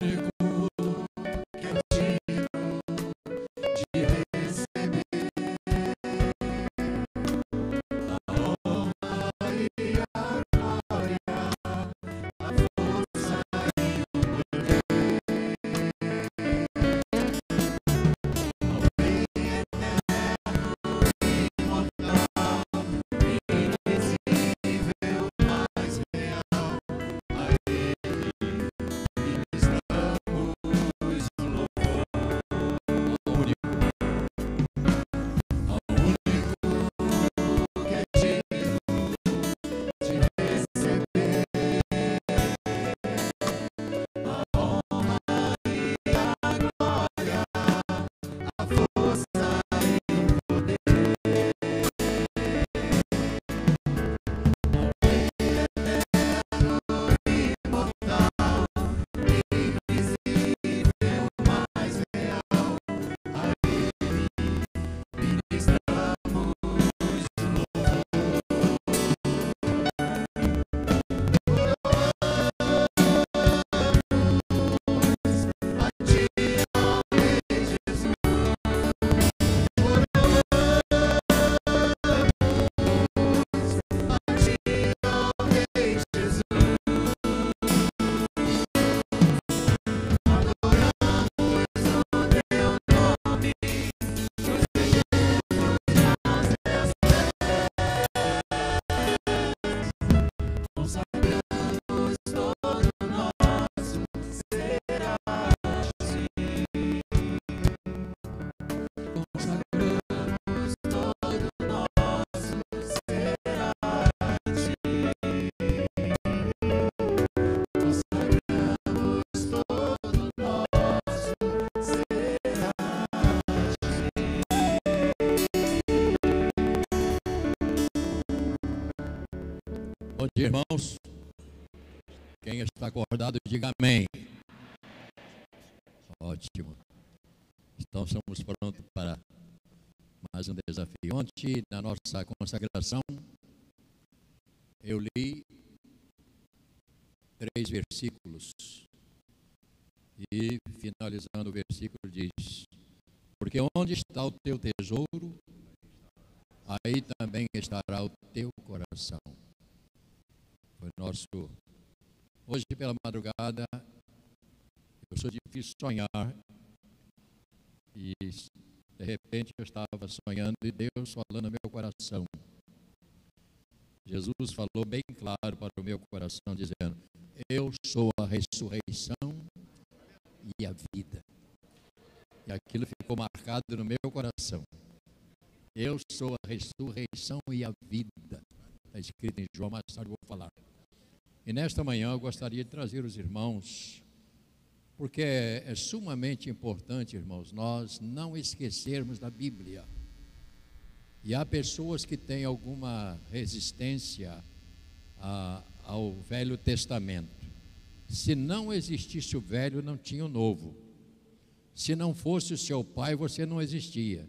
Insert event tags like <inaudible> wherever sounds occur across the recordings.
comigo. Bom dia, irmãos. Quem está acordado, diga amém. Ótimo. Então, estamos prontos para mais um desafio. Ontem, na nossa consagração, eu li três versículos. E, finalizando o versículo, diz: Porque onde está o teu tesouro, aí também estará o teu coração. Foi nosso. Hoje pela madrugada, eu sou difícil sonhar. E de repente eu estava sonhando e Deus falando no meu coração. Jesus falou bem claro para o meu coração, dizendo: Eu sou a ressurreição e a vida. E aquilo ficou marcado no meu coração. Eu sou a ressurreição e a vida. Está escrito em João, mais tarde vou falar. E nesta manhã eu gostaria de trazer os irmãos, porque é, é sumamente importante, irmãos, nós não esquecermos da Bíblia. E há pessoas que têm alguma resistência a, ao Velho Testamento. Se não existisse o velho, não tinha o novo. Se não fosse o seu pai, você não existia.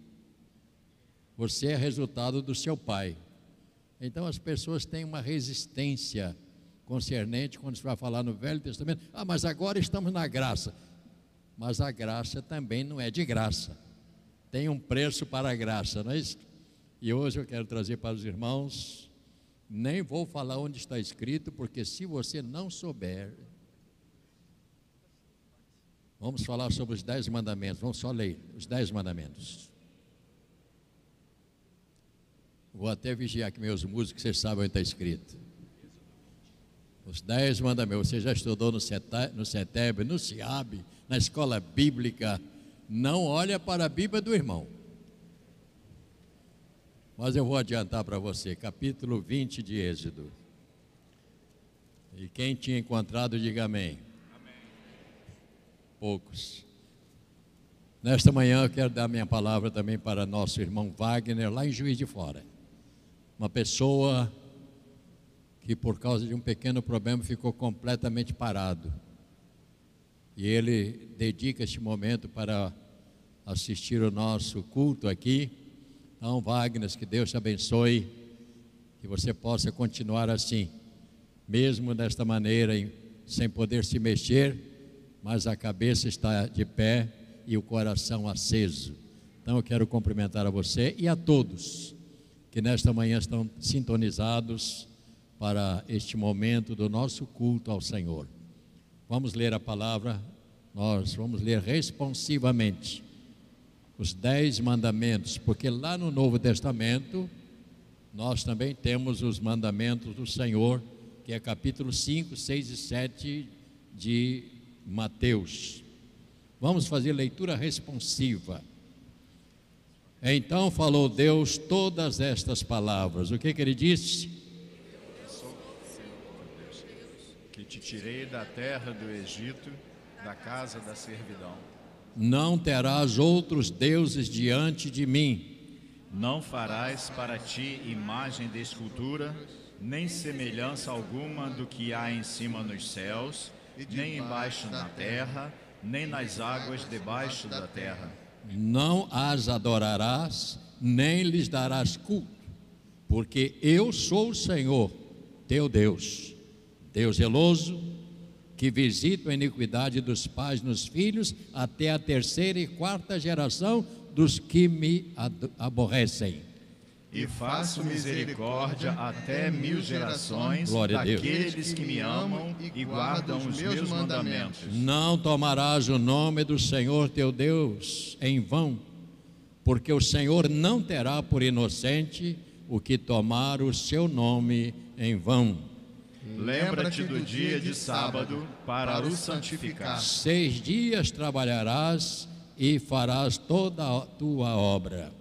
Você é resultado do seu pai. Então as pessoas têm uma resistência concernente quando se vai falar no Velho Testamento. Ah, mas agora estamos na graça. Mas a graça também não é de graça. Tem um preço para a graça, não é isso? E hoje eu quero trazer para os irmãos, nem vou falar onde está escrito, porque se você não souber, vamos falar sobre os dez mandamentos, vamos só ler os dez mandamentos. Vou até vigiar que meus músicos, vocês sabem onde está escrito. Os dez mandamentos. Você já estudou no CETEB, no CIAB, na escola bíblica. Não olha para a Bíblia do irmão. Mas eu vou adiantar para você, capítulo 20 de Êxodo. E quem tinha encontrado, diga amém. amém. Poucos. Nesta manhã eu quero dar minha palavra também para nosso irmão Wagner, lá em Juiz de Fora. Uma pessoa que por causa de um pequeno problema ficou completamente parado. E ele dedica este momento para assistir o nosso culto aqui. Então, Wagner, que Deus te abençoe, que você possa continuar assim, mesmo desta maneira, sem poder se mexer, mas a cabeça está de pé e o coração aceso. Então eu quero cumprimentar a você e a todos que nesta manhã estão sintonizados para este momento do nosso culto ao Senhor. Vamos ler a palavra, nós vamos ler responsivamente os dez mandamentos, porque lá no Novo Testamento nós também temos os mandamentos do Senhor, que é capítulo 5, 6 e 7 de Mateus. Vamos fazer leitura responsiva. Então falou Deus todas estas palavras. O que, que ele disse? Que te tirei da terra do Egito, da casa da servidão. Não terás outros deuses diante de mim. Não farás para ti imagem de escultura, nem semelhança alguma do que há em cima nos céus, nem embaixo na terra, nem nas águas debaixo da terra. Não as adorarás, nem lhes darás culto, porque eu sou o Senhor, teu Deus, Deus zeloso, que visita a iniquidade dos pais nos filhos até a terceira e quarta geração dos que me aborrecem. E faço misericórdia até mil gerações Glória daqueles que me amam e guardam os meus mandamentos. Não tomarás o nome do Senhor teu Deus em vão, porque o Senhor não terá por inocente o que tomar o seu nome em vão. Lembra-te do dia de sábado para o santificar. Seis dias trabalharás e farás toda a tua obra.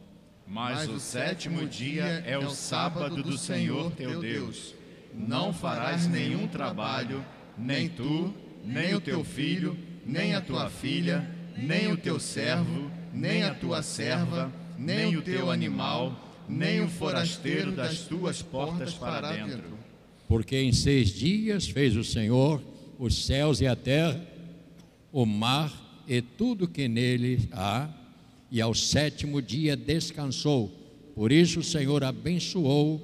Mas o sétimo dia é o sábado do Senhor teu Deus. Não farás nenhum trabalho, nem tu, nem o teu filho, nem a tua filha, nem o teu servo, nem a tua serva, nem o teu animal, nem o forasteiro das tuas portas para dentro. Porque em seis dias fez o Senhor os céus e a terra, o mar e tudo que nele há, e ao sétimo dia descansou. Por isso o Senhor abençoou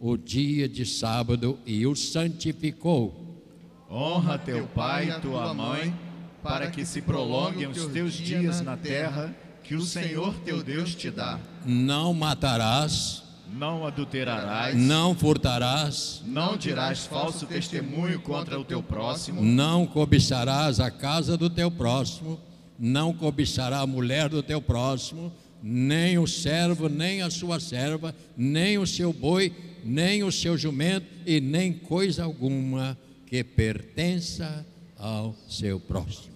o dia de sábado e o santificou. Honra teu pai e tua mãe, para que se prolonguem os teus dias na terra que o Senhor teu Deus te dá. Não matarás, Não adulterarás, não furtarás, não dirás falso testemunho contra o teu próximo, não cobiçarás a casa do teu próximo, não cobiçará a mulher do teu próximo, nem o servo, nem a sua serva, nem o seu boi, nem o seu jumento, e nem coisa alguma que pertença ao seu próximo.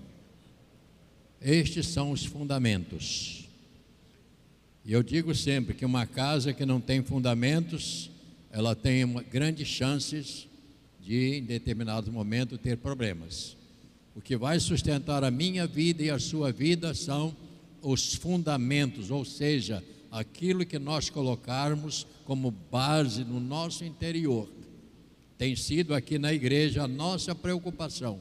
Estes são os fundamentos. E eu digo sempre que uma casa que não tem fundamentos, ela tem uma, grandes chances de, em determinado momento, ter problemas. O que vai sustentar a minha vida e a sua vida são os fundamentos, ou seja, aquilo que nós colocarmos como base no nosso interior. Tem sido aqui na igreja a nossa preocupação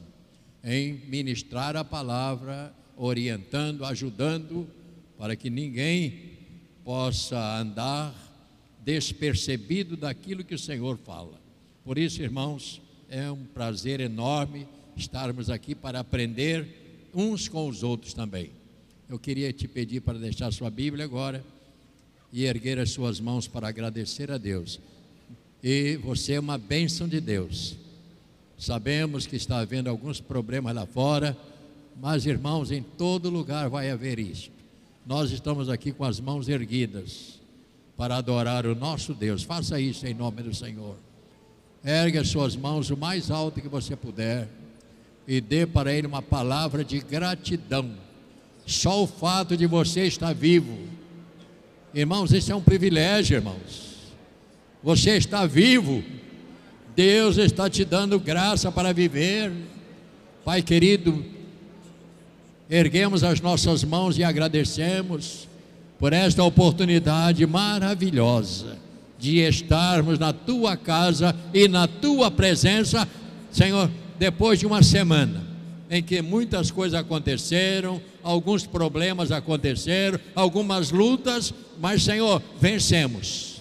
em ministrar a palavra, orientando, ajudando, para que ninguém possa andar despercebido daquilo que o Senhor fala. Por isso, irmãos, é um prazer enorme estarmos aqui para aprender uns com os outros também. Eu queria te pedir para deixar sua Bíblia agora e erguer as suas mãos para agradecer a Deus. E você é uma bênção de Deus. Sabemos que está havendo alguns problemas lá fora, mas irmãos, em todo lugar vai haver isso. Nós estamos aqui com as mãos erguidas para adorar o nosso Deus. Faça isso em nome do Senhor. Ergue as suas mãos o mais alto que você puder e dê para Ele uma palavra de gratidão. Só o fato de você estar vivo, irmãos, isso é um privilégio, irmãos. Você está vivo, Deus está te dando graça para viver. Pai querido, erguemos as nossas mãos e agradecemos por esta oportunidade maravilhosa de estarmos na tua casa e na tua presença, Senhor, depois de uma semana em que muitas coisas aconteceram, alguns problemas aconteceram, algumas lutas, mas Senhor, vencemos.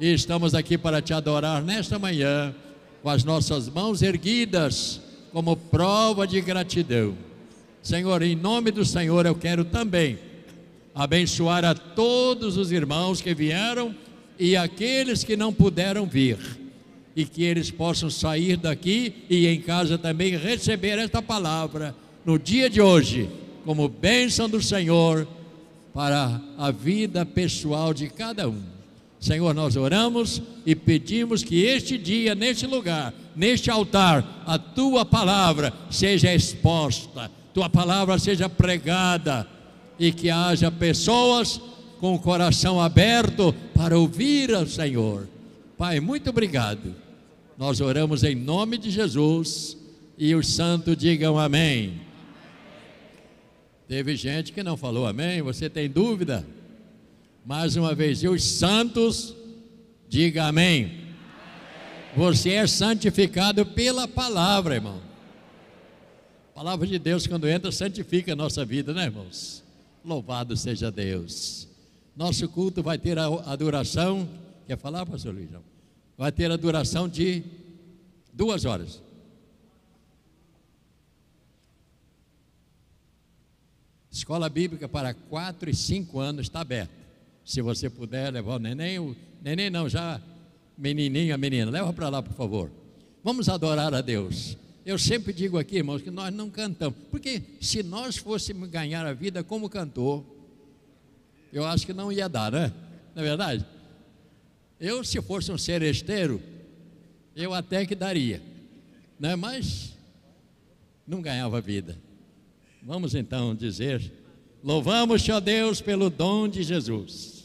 E estamos aqui para te adorar nesta manhã, com as nossas mãos erguidas, como prova de gratidão Senhor, em nome do Senhor, eu quero também abençoar a todos os irmãos que vieram e aqueles que não puderam vir. E que eles possam sair daqui e em casa também receber esta palavra no dia de hoje, como bênção do Senhor para a vida pessoal de cada um. Senhor, nós oramos e pedimos que este dia, neste lugar, neste altar, a tua palavra seja exposta, tua palavra seja pregada e que haja pessoas com o coração aberto para ouvir ao Senhor. Pai, muito obrigado. Nós oramos em nome de Jesus e os santos digam amém. Teve gente que não falou amém, você tem dúvida? Mais uma vez, e os santos, diga amém. Você é santificado pela palavra, irmão. Palavra de Deus, quando entra, santifica a nossa vida, né, irmãos? Louvado seja Deus. Nosso culto vai ter a, a duração, quer falar, pastor Luiz? Vai ter a duração de duas horas. Escola Bíblica para 4 e 5 anos está aberta. Se você puder levar o neném, o neném não, já menininho, a menina, leva para lá, por favor. Vamos adorar a Deus. Eu sempre digo aqui, irmãos, que nós não cantamos. Porque se nós fôssemos ganhar a vida como cantor, eu acho que não ia dar, né? Não é verdade? Eu, se fosse um seresteiro, eu até que daria, né? mas não ganhava vida. Vamos então dizer: Louvamos, ó Deus, pelo dom de Jesus.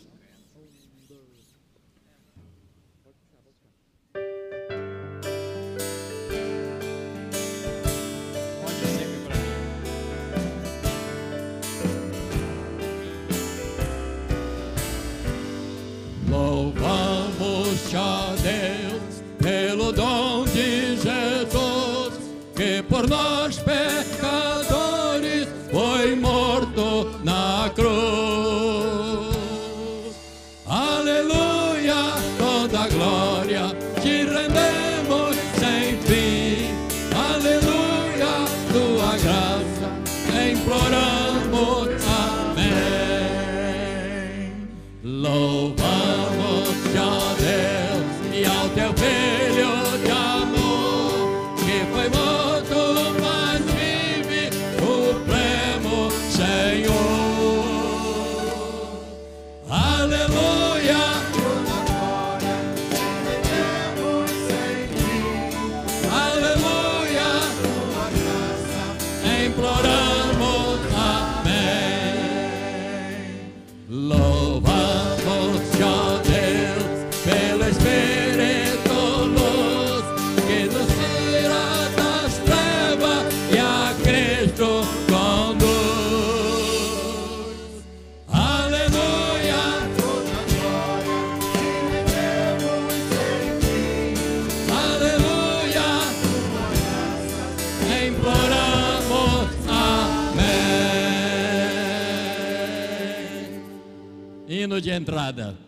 Entrada.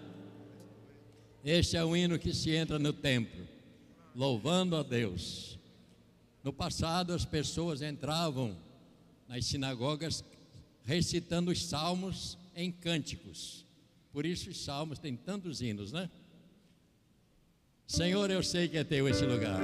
Este é o hino que se entra no templo, louvando a Deus. No passado, as pessoas entravam nas sinagogas recitando os salmos em cânticos. Por isso, os salmos têm tantos hinos, né? Senhor, eu sei que é teu esse lugar.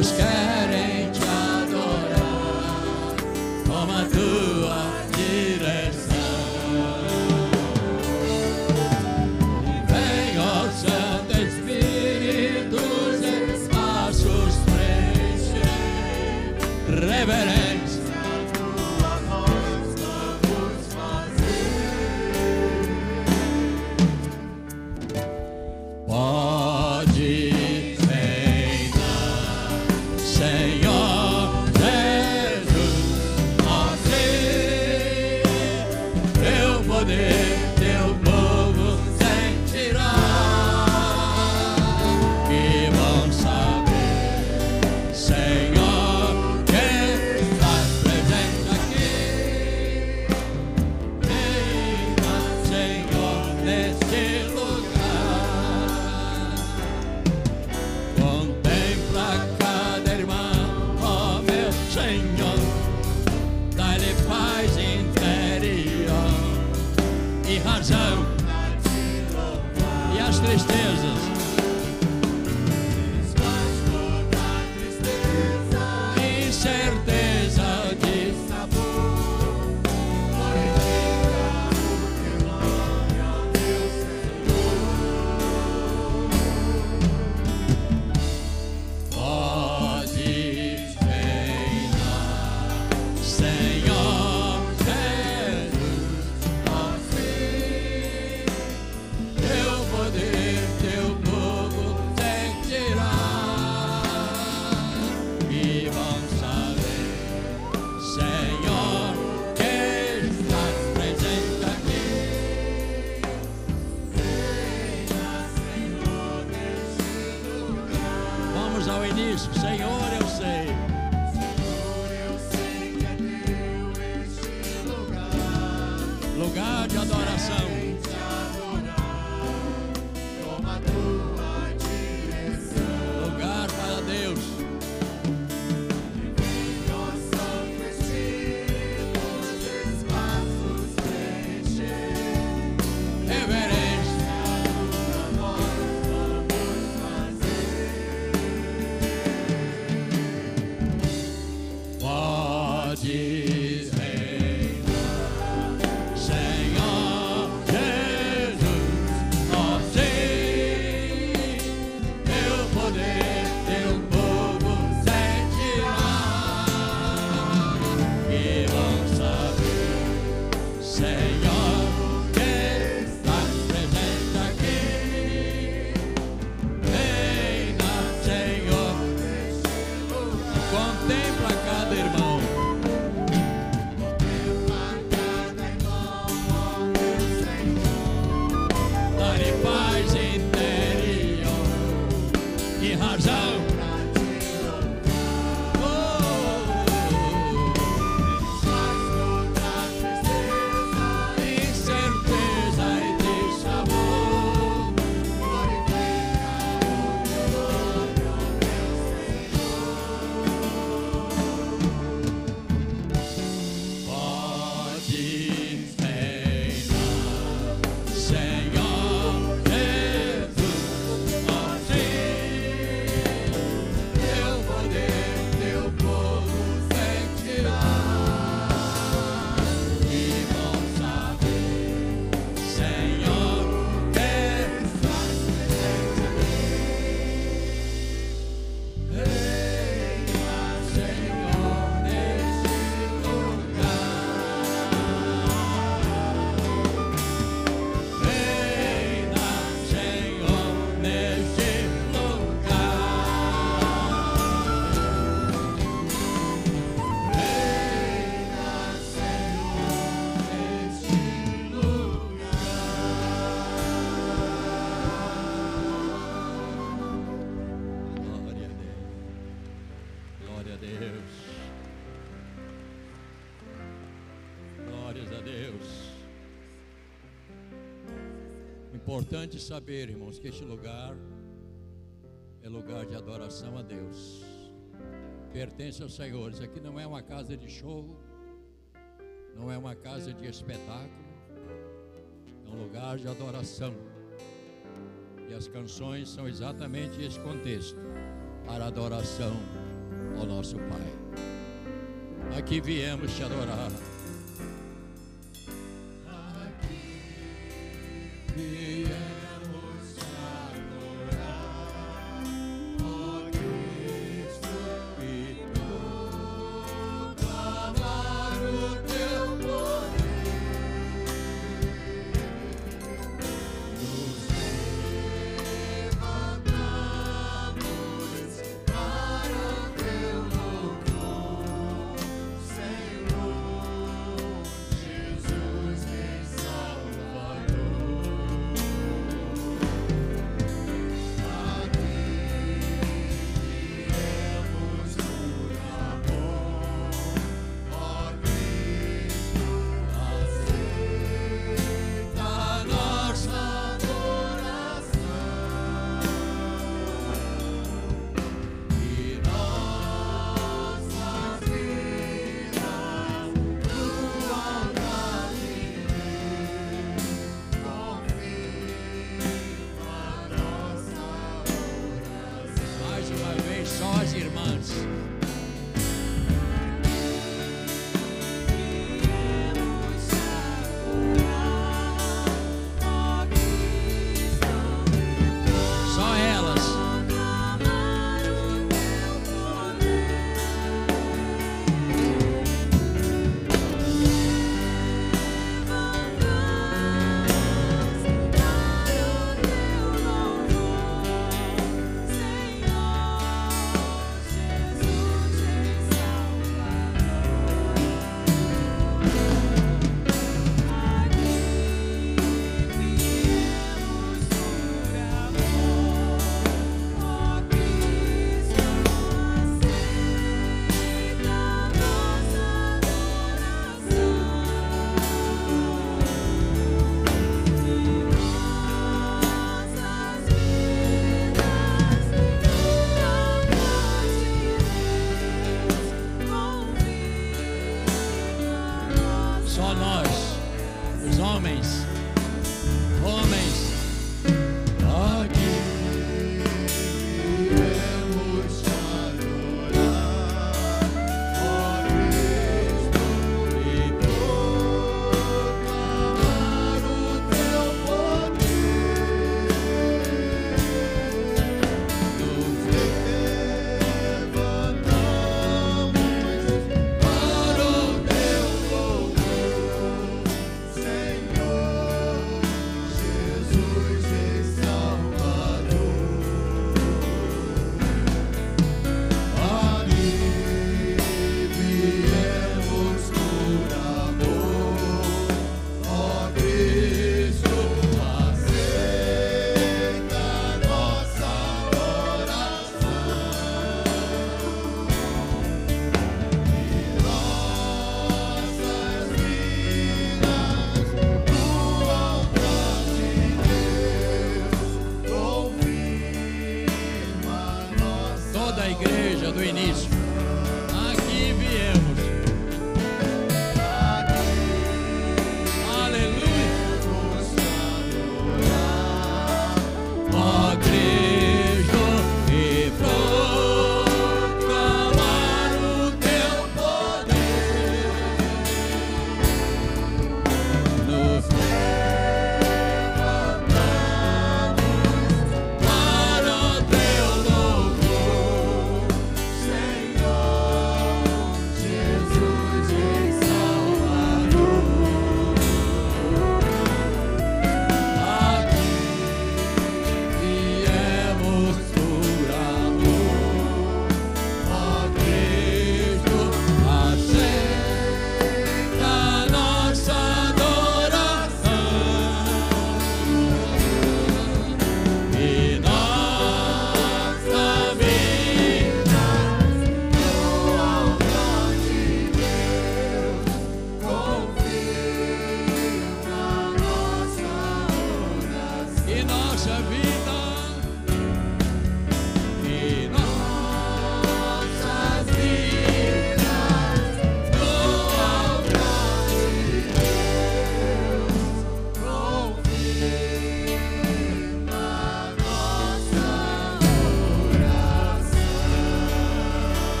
Todos querem importante saber, irmãos, que este lugar é lugar de adoração a Deus. Pertence aos senhores. aqui não é uma casa de show, não é uma casa de espetáculo, é um lugar de adoração. E as canções são exatamente esse contexto para adoração ao nosso Pai. Aqui viemos te adorar. the end.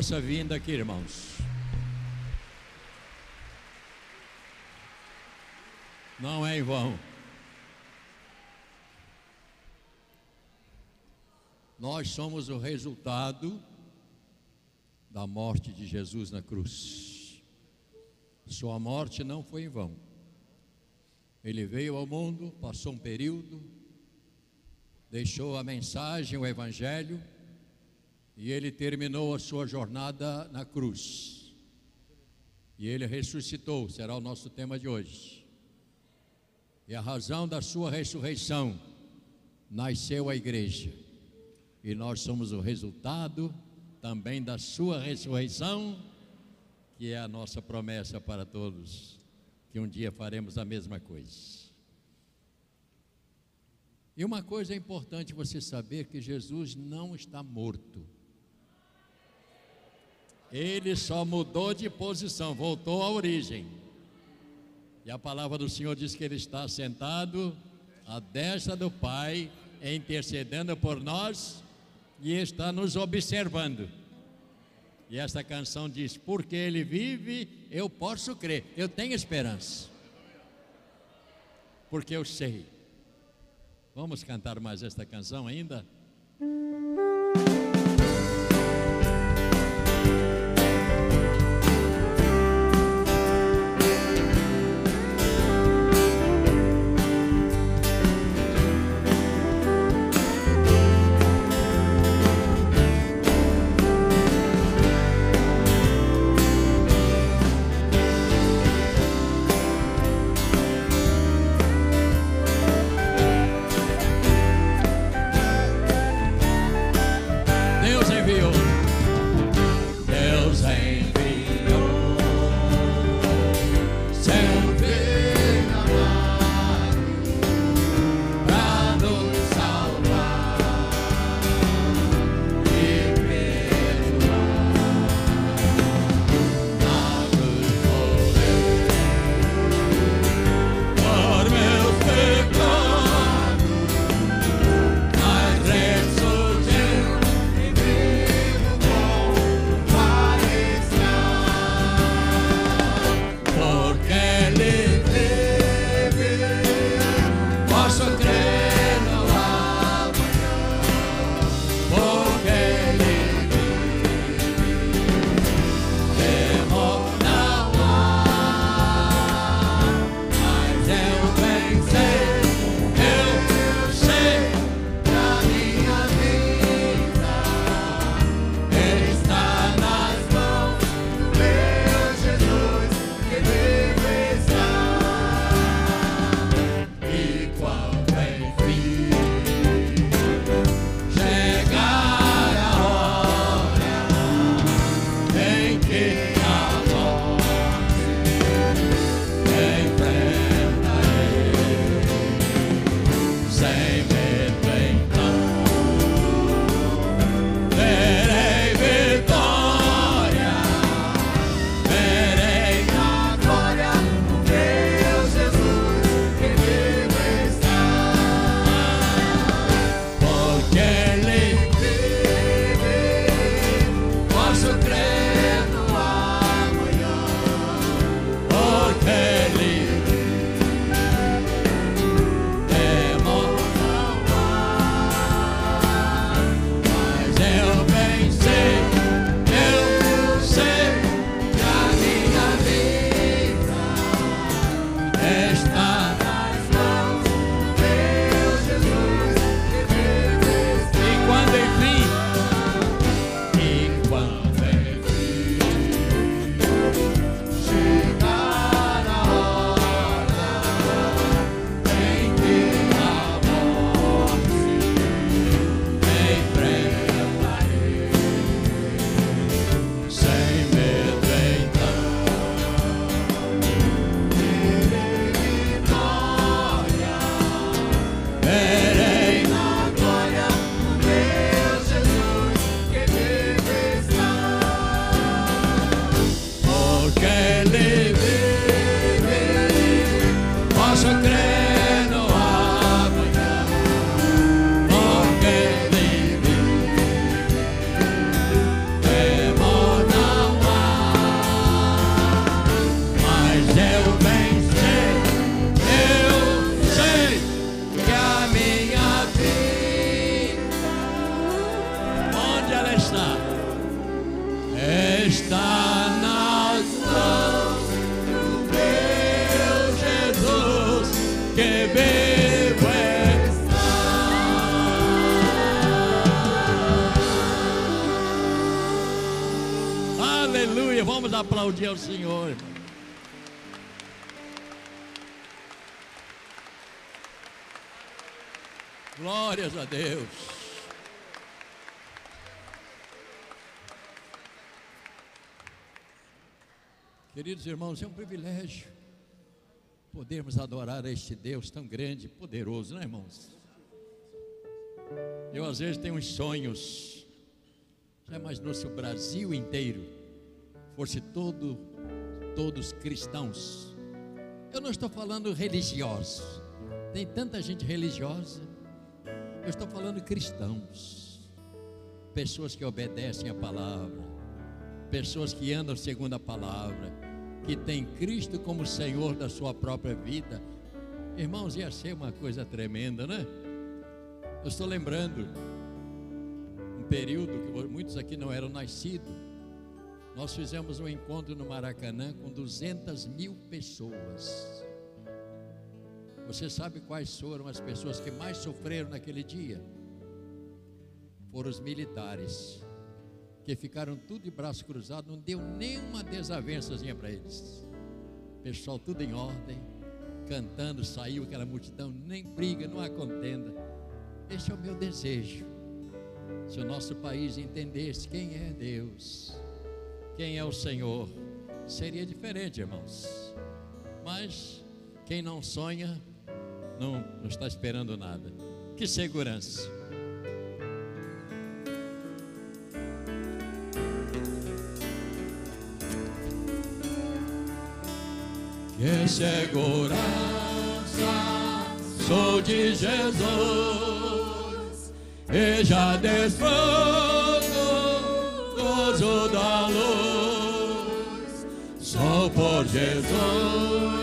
Nossa vinda aqui, irmãos. Não é em vão. Nós somos o resultado da morte de Jesus na cruz. Sua morte não foi em vão. Ele veio ao mundo, passou um período, deixou a mensagem, o Evangelho, e ele terminou a sua jornada na cruz. E ele ressuscitou, será o nosso tema de hoje. E a razão da sua ressurreição nasceu a igreja e nós somos o resultado também da sua ressurreição, que é a nossa promessa para todos, que um dia faremos a mesma coisa. E uma coisa é importante você saber que Jesus não está morto. Ele só mudou de posição, voltou à origem. E a palavra do Senhor diz que ele está sentado à destra do Pai, intercedendo por nós e está nos observando. E esta canção diz: Porque Ele vive, eu posso crer, eu tenho esperança. Porque eu sei. Vamos cantar mais esta canção ainda? Aplaudir ao Senhor. Glórias a Deus. Queridos irmãos, é um privilégio podermos adorar a este Deus tão grande e poderoso, né, irmãos? Eu às vezes tenho uns sonhos. Já imaginou se o Brasil inteiro fosse todo, todos cristãos? Eu não estou falando religiosos. Tem tanta gente religiosa. Eu estou falando cristãos. Pessoas que obedecem a palavra. Pessoas que andam segundo a palavra. Que têm Cristo como Senhor da sua própria vida. Irmãos, ia ser uma coisa tremenda, né? Eu estou lembrando um período que muitos aqui não eram nascidos. Nós fizemos um encontro no Maracanã com 200 mil pessoas. Você sabe quais foram as pessoas que mais sofreram naquele dia? Foram os militares, que ficaram tudo de braço cruzado, não deu nenhuma desavençazinha para eles. Pessoal, tudo em ordem, cantando, saiu aquela multidão, nem briga, não há contenda. Esse é o meu desejo. Se o nosso país entendesse quem é Deus, quem é o Senhor, seria diferente, irmãos. Mas quem não sonha, não, não está esperando nada. Que segurança. Que segurança sou de Jesus e já desfruto gozo da luz. Por Jesus,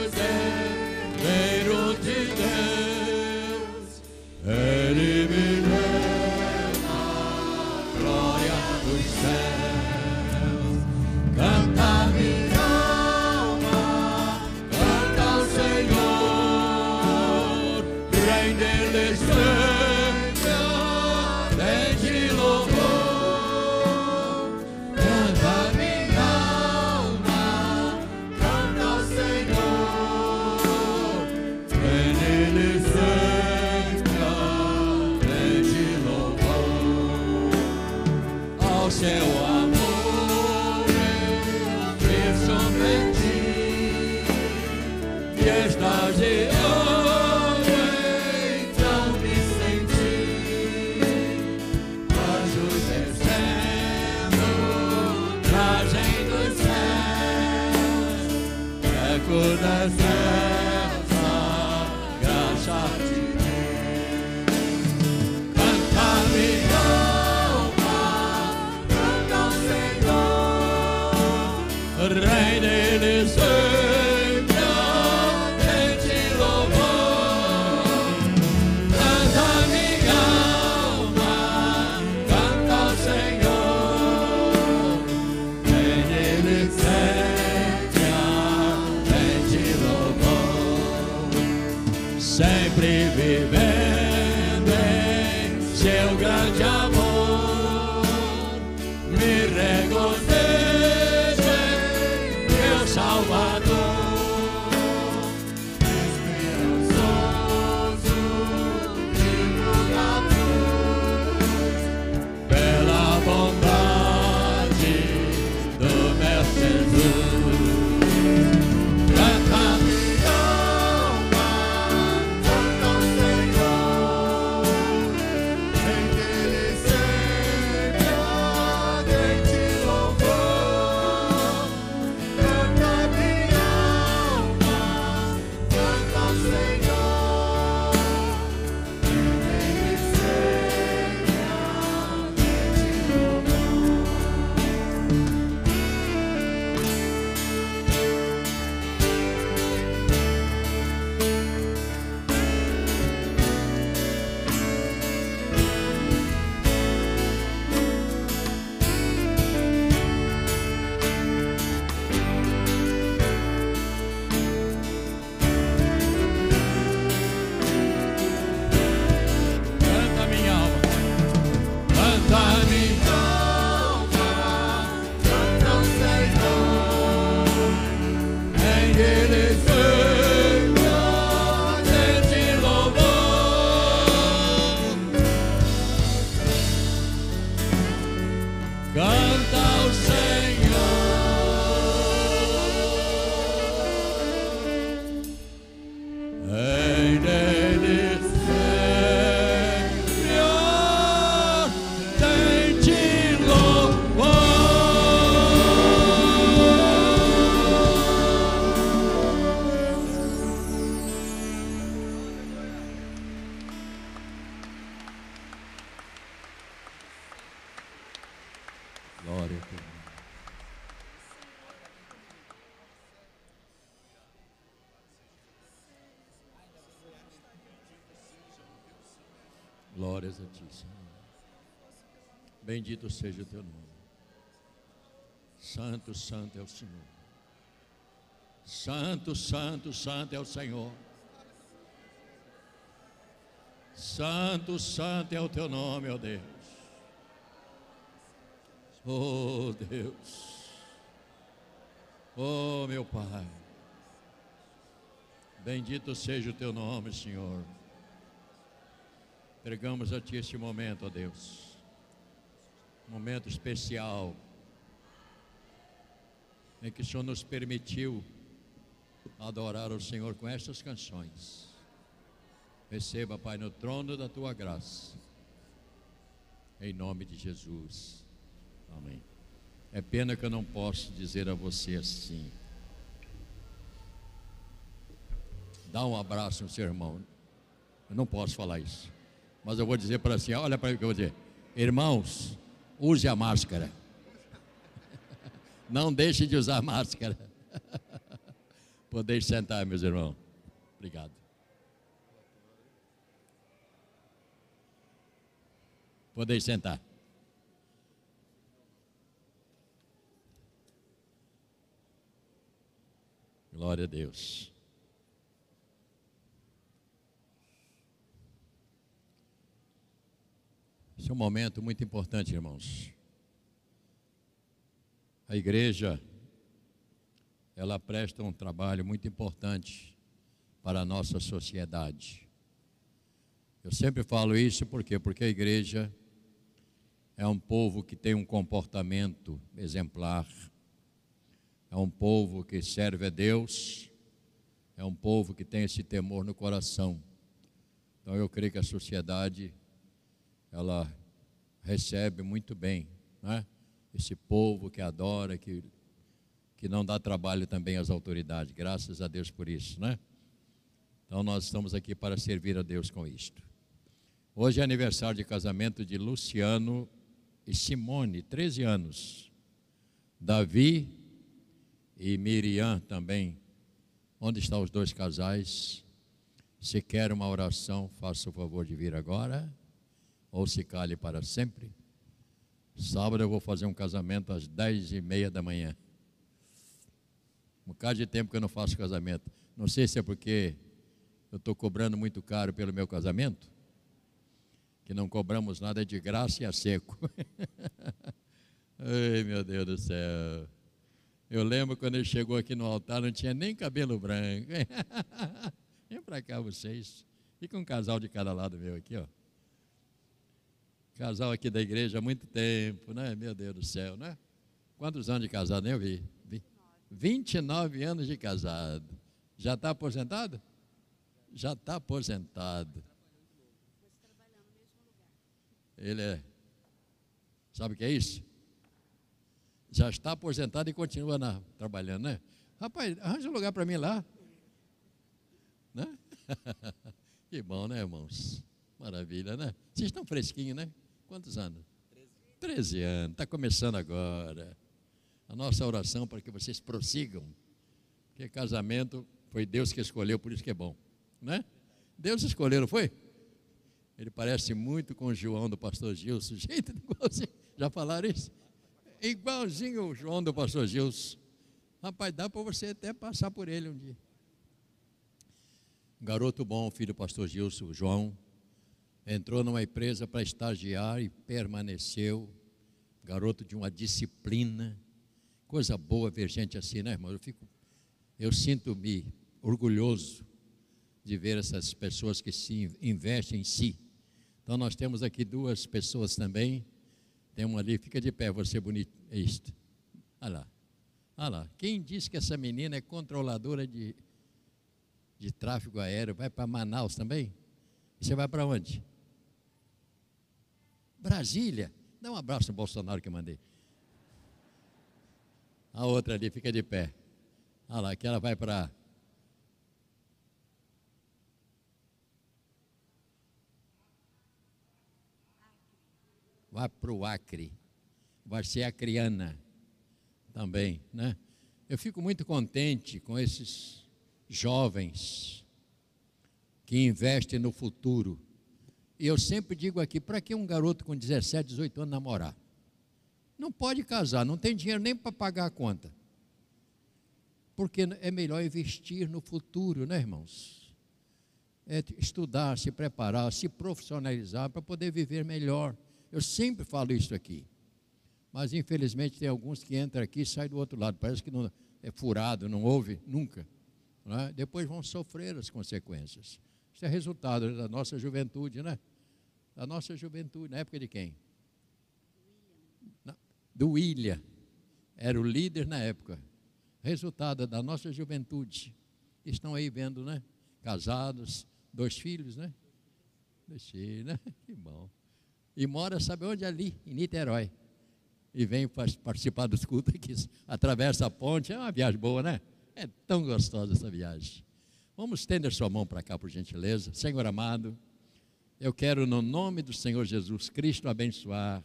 Glória a Deus. Glórias a ti, Senhor. Bendito seja o teu nome. Santo, santo é o Senhor. Santo, santo, santo é o Senhor. Santo, santo é o teu nome, ó Deus. Oh Deus. Oh meu Pai. Bendito seja o teu nome, Senhor. Entregamos a Ti este momento, ó Deus. Momento especial. Em que o Senhor nos permitiu adorar o Senhor com estas canções. Receba, Pai, no trono da Tua graça. Em nome de Jesus. Amém. É pena que eu não posso dizer a você assim. Dá um abraço no seu irmão. Eu não posso falar isso. Mas eu vou dizer para assim, olha para o que eu vou dizer. Irmãos, use a máscara. Não deixe de usar máscara. <laughs> Podeis sentar, meus irmãos. Obrigado. Podeis sentar. Glória a Deus. Esse é um momento muito importante, irmãos. A igreja, ela presta um trabalho muito importante para a nossa sociedade. Eu sempre falo isso por quê? Porque a igreja é um povo que tem um comportamento exemplar, é um povo que serve a Deus, é um povo que tem esse temor no coração. Então eu creio que a sociedade ela recebe muito bem, né? Esse povo que adora, que que não dá trabalho também às autoridades. Graças a Deus por isso, né? Então nós estamos aqui para servir a Deus com isto. Hoje é aniversário de casamento de Luciano e Simone, 13 anos. Davi e Miriam também. Onde estão os dois casais? Se quer uma oração, faça o favor de vir agora, ou se cale para sempre. Sábado eu vou fazer um casamento às dez e meia da manhã. Um bocado de tempo que eu não faço casamento. Não sei se é porque eu estou cobrando muito caro pelo meu casamento, que não cobramos nada de graça e a seco. <laughs> Ai, meu Deus do céu. Eu lembro quando ele chegou aqui no altar, não tinha nem cabelo branco. <laughs> Vem para cá vocês. Fica um casal de cada lado meu aqui, ó. Casal aqui da igreja há muito tempo, né? Meu Deus do céu, né? Quantos anos de casado? Nem eu vi. vi. 29 anos de casado. Já está aposentado? Já está aposentado. Ele é. Sabe o que é isso? Já está aposentado e continua na, trabalhando, né? Rapaz, arranja um lugar para mim lá. Né? <laughs> que bom, né, irmãos? Maravilha, né? Vocês estão fresquinhos, né? Quantos anos? 13 anos. Está começando agora. A nossa oração para que vocês prossigam. Porque casamento foi Deus que escolheu, por isso que é bom. Né? Deus escolheu, não foi? Ele parece muito com o João do pastor Gilson. Gente, igualzinho. Já falaram isso? Igualzinho o João do pastor Gilson. Rapaz, dá para você até passar por ele um dia. Garoto bom, filho do pastor Gilson, João. Entrou numa empresa para estagiar e permaneceu. Garoto de uma disciplina. Coisa boa ver gente assim, né, irmão? Eu fico, eu sinto-me orgulhoso de ver essas pessoas que se investem em si. Então nós temos aqui duas pessoas também, Tem um ali, fica de pé, você bonito. É isto. Olha lá. Olha lá. Quem disse que essa menina é controladora de, de tráfego aéreo? Vai para Manaus também? E você vai para onde? Brasília. Dá um abraço no Bolsonaro que eu mandei. A outra ali fica de pé. Olha lá, que ela vai para. Vai para o Acre. Vai ser acriana também, né? Eu fico muito contente com esses jovens que investem no futuro. E eu sempre digo aqui: para que um garoto com 17, 18 anos namorar? Não pode casar, não tem dinheiro nem para pagar a conta. Porque é melhor investir no futuro, né, irmãos? É estudar, se preparar, se profissionalizar para poder viver melhor. Eu sempre falo isso aqui. Mas infelizmente tem alguns que entram aqui e saem do outro lado. Parece que não é furado, não ouve nunca. Não é? Depois vão sofrer as consequências. Isso é resultado da nossa juventude, né? Da nossa juventude, na época de quem? do William, era o líder na época. Resultado da nossa juventude. Estão aí vendo, né? Casados, dois filhos, né? Filhos, né? <laughs> Que bom. E mora, sabe onde? Ali, em Niterói. E vem participar dos cultos aqui, <laughs> atravessa a ponte. É uma viagem boa, né? É tão gostosa essa viagem. Vamos estender sua mão para cá, por gentileza. Senhor amado, eu quero, no nome do Senhor Jesus Cristo, abençoar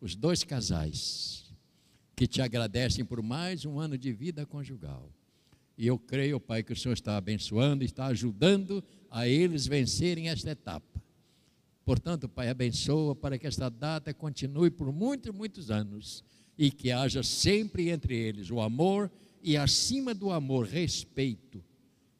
os dois casais que te agradecem por mais um ano de vida conjugal. E eu creio, Pai, que o Senhor está abençoando está ajudando a eles vencerem esta etapa. Portanto, Pai, abençoa para que esta data continue por muitos, muitos anos e que haja sempre entre eles o amor e, acima do amor, respeito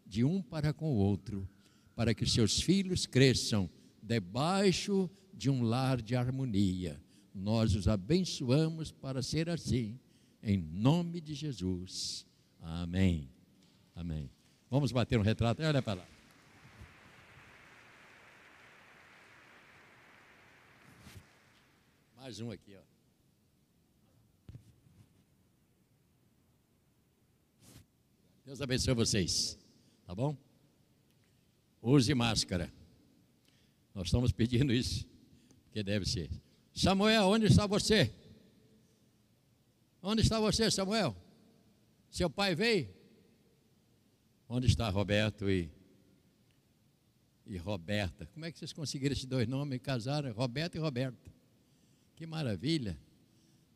de um para com o outro, para que seus filhos cresçam debaixo de um lar de harmonia nós os abençoamos para ser assim, em nome de Jesus. Amém. Amém. Vamos bater um retrato. Olha para lá. Mais um aqui, ó. Deus abençoe vocês. Tá bom? Use máscara. Nós estamos pedindo isso, porque deve ser. Samuel, onde está você? Onde está você, Samuel? Seu pai veio? Onde está Roberto e, e Roberta? Como é que vocês conseguiram esses dois nomes casaram? Roberto e Roberta. Que maravilha.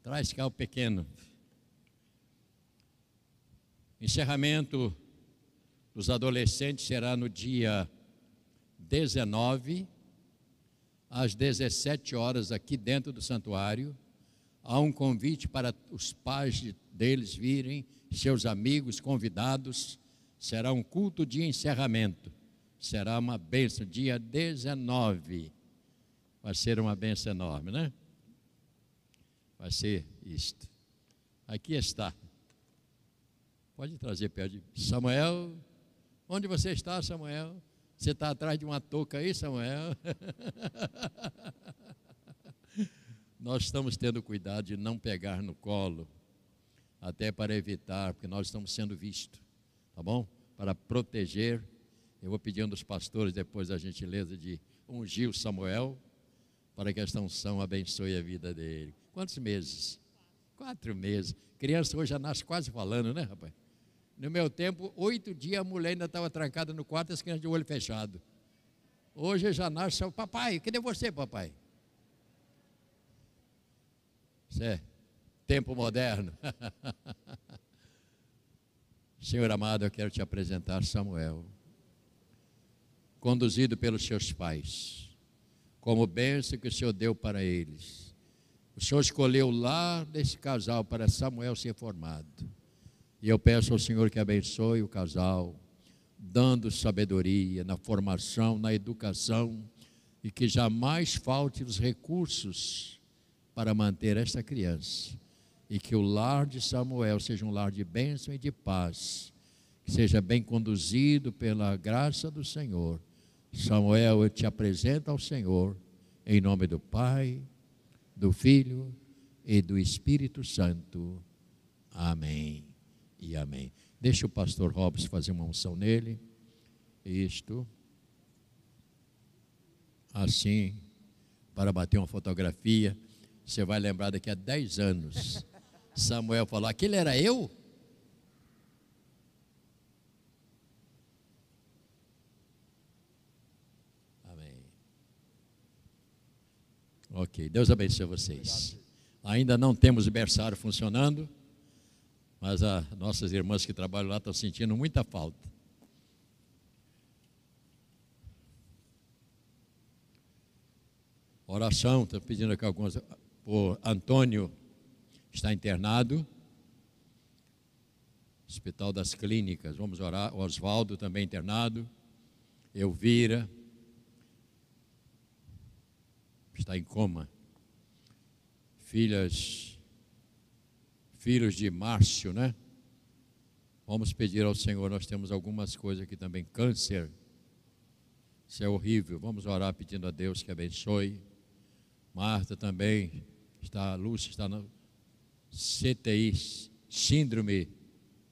Traz cá o pequeno. Encerramento dos adolescentes será no dia 19 às 17 horas aqui dentro do santuário. Há um convite para os pais deles virem, seus amigos convidados. Será um culto de encerramento. Será uma bênção, dia 19. Vai ser uma bênção enorme, né? Vai ser isto. Aqui está. Pode trazer perto de Samuel. Onde você está, Samuel? Você está atrás de uma touca aí, Samuel? <laughs> nós estamos tendo cuidado de não pegar no colo, até para evitar, porque nós estamos sendo vistos, tá bom? Para proteger. Eu vou pedir um dos pastores, depois a gentileza, de ungir o Samuel, para que esta unção abençoe a vida dele. Quantos meses? Quatro meses. Criança hoje já nasce quase falando, né, rapaz? No meu tempo, oito dias a mulher ainda estava trancada no quarto as crianças de olho fechado. Hoje já nasce, papai, cadê você, papai? Isso é tempo moderno. <laughs> Senhor amado, eu quero te apresentar Samuel, conduzido pelos seus pais, como bênção que o Senhor deu para eles. O Senhor escolheu lá desse casal para Samuel ser formado. E eu peço ao Senhor que abençoe o casal, dando sabedoria na formação, na educação, e que jamais falte os recursos para manter esta criança. E que o lar de Samuel seja um lar de bênção e de paz, que seja bem conduzido pela graça do Senhor. Samuel, eu te apresento ao Senhor, em nome do Pai, do Filho e do Espírito Santo. Amém e amém. Deixa o pastor Robson fazer uma unção nele. Isto. Assim, para bater uma fotografia. Você vai lembrar daqui a 10 anos. <laughs> Samuel falou: aquele era eu? Amém. Ok, Deus abençoe vocês. Ainda não temos o berçário funcionando, mas as nossas irmãs que trabalham lá estão sentindo muita falta. Oração, estou pedindo aqui algumas. O Antônio está internado. Hospital das Clínicas, vamos orar. Oswaldo também internado. Elvira está em coma. Filhas, filhos de Márcio, né? Vamos pedir ao Senhor, nós temos algumas coisas aqui também, câncer. Isso é horrível. Vamos orar pedindo a Deus que abençoe. Marta também está, Lúcia está no CTI, síndrome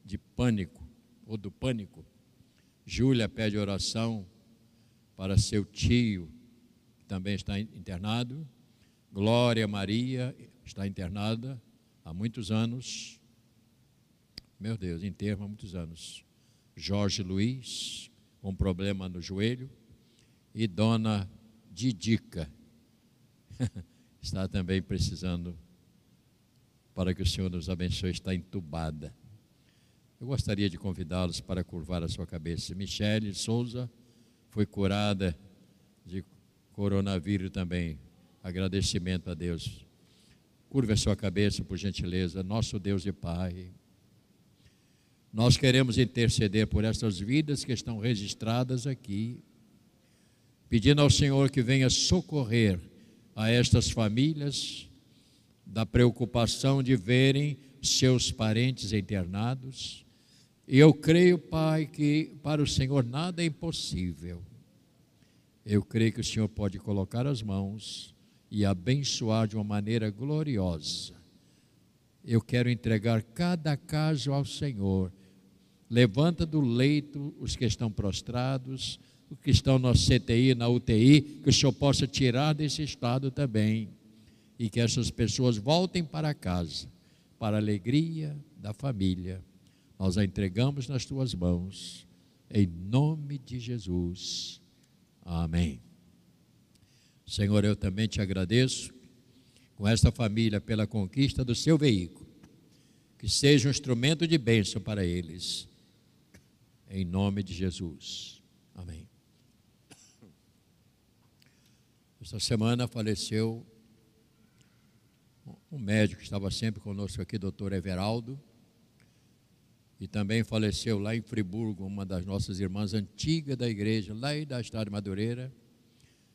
de pânico ou do pânico. Júlia pede oração para seu tio, também está internado. Glória Maria está internada há muitos anos. Meu Deus, enterro há muitos anos. Jorge Luiz, com problema no joelho. E Dona Didica, <laughs> está também precisando, para que o Senhor nos abençoe, está entubada. Eu gostaria de convidá-los para curvar a sua cabeça. Michele Souza foi curada coronavírus também. Agradecimento a Deus. Curva a sua cabeça, por gentileza. Nosso Deus e Pai. Nós queremos interceder por estas vidas que estão registradas aqui, pedindo ao Senhor que venha socorrer a estas famílias da preocupação de verem seus parentes internados. E eu creio, Pai, que para o Senhor nada é impossível. Eu creio que o Senhor pode colocar as mãos e abençoar de uma maneira gloriosa. Eu quero entregar cada caso ao Senhor. Levanta do leito os que estão prostrados, os que estão na CTI, na UTI, que o Senhor possa tirar desse estado também. E que essas pessoas voltem para casa, para a alegria da família. Nós a entregamos nas tuas mãos, em nome de Jesus. Amém. Senhor, eu também te agradeço com esta família pela conquista do seu veículo. Que seja um instrumento de bênção para eles. Em nome de Jesus. Amém. Esta semana faleceu um médico que estava sempre conosco aqui, doutor Everaldo, e também faleceu lá em Friburgo, uma das nossas irmãs antigas da igreja, lá da Estrada Madureira,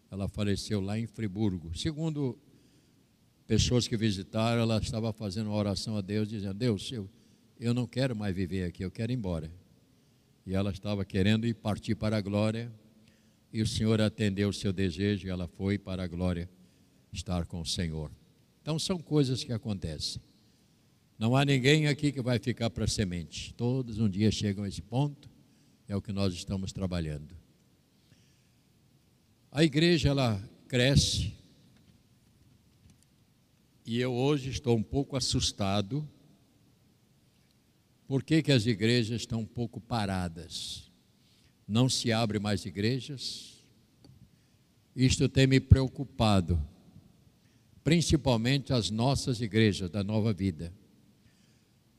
ela faleceu lá em Friburgo. Segundo pessoas que visitaram, ela estava fazendo uma oração a Deus, dizendo, Deus, eu, eu não quero mais viver aqui, eu quero ir embora. E ela estava querendo ir partir para a glória, e o Senhor atendeu o seu desejo e ela foi para a glória estar com o Senhor. Então são coisas que acontecem. Não há ninguém aqui que vai ficar para semente. Todos um dia chegam a esse ponto. É o que nós estamos trabalhando. A igreja ela cresce. E eu hoje estou um pouco assustado. Por que, que as igrejas estão um pouco paradas? não se abre mais igrejas. Isto tem me preocupado, principalmente as nossas igrejas da nova vida.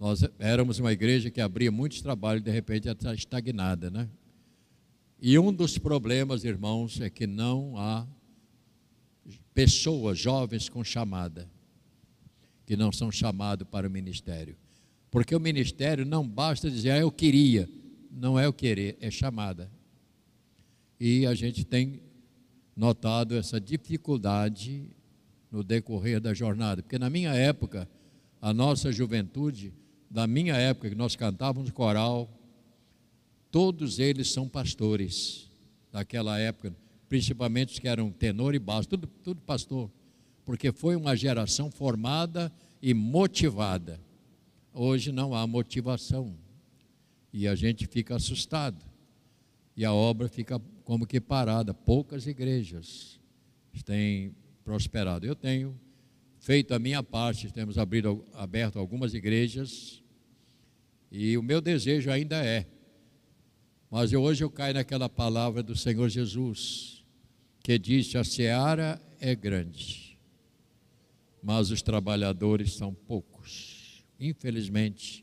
Nós éramos uma igreja que abria muitos trabalhos, de repente está estagnada, né? E um dos problemas, irmãos, é que não há pessoas jovens com chamada, que não são chamados para o ministério. Porque o ministério não basta dizer, ah, eu queria não é o querer, é chamada. E a gente tem notado essa dificuldade no decorrer da jornada, porque na minha época, a nossa juventude, da minha época que nós cantávamos coral, todos eles são pastores daquela época, principalmente os que eram tenor e baixo, tudo, tudo pastor, porque foi uma geração formada e motivada. Hoje não há motivação e a gente fica assustado e a obra fica como que parada. Poucas igrejas têm prosperado. Eu tenho feito a minha parte, temos abrido, aberto algumas igrejas e o meu desejo ainda é. Mas hoje eu caio naquela palavra do Senhor Jesus, que disse: a seara é grande, mas os trabalhadores são poucos. Infelizmente,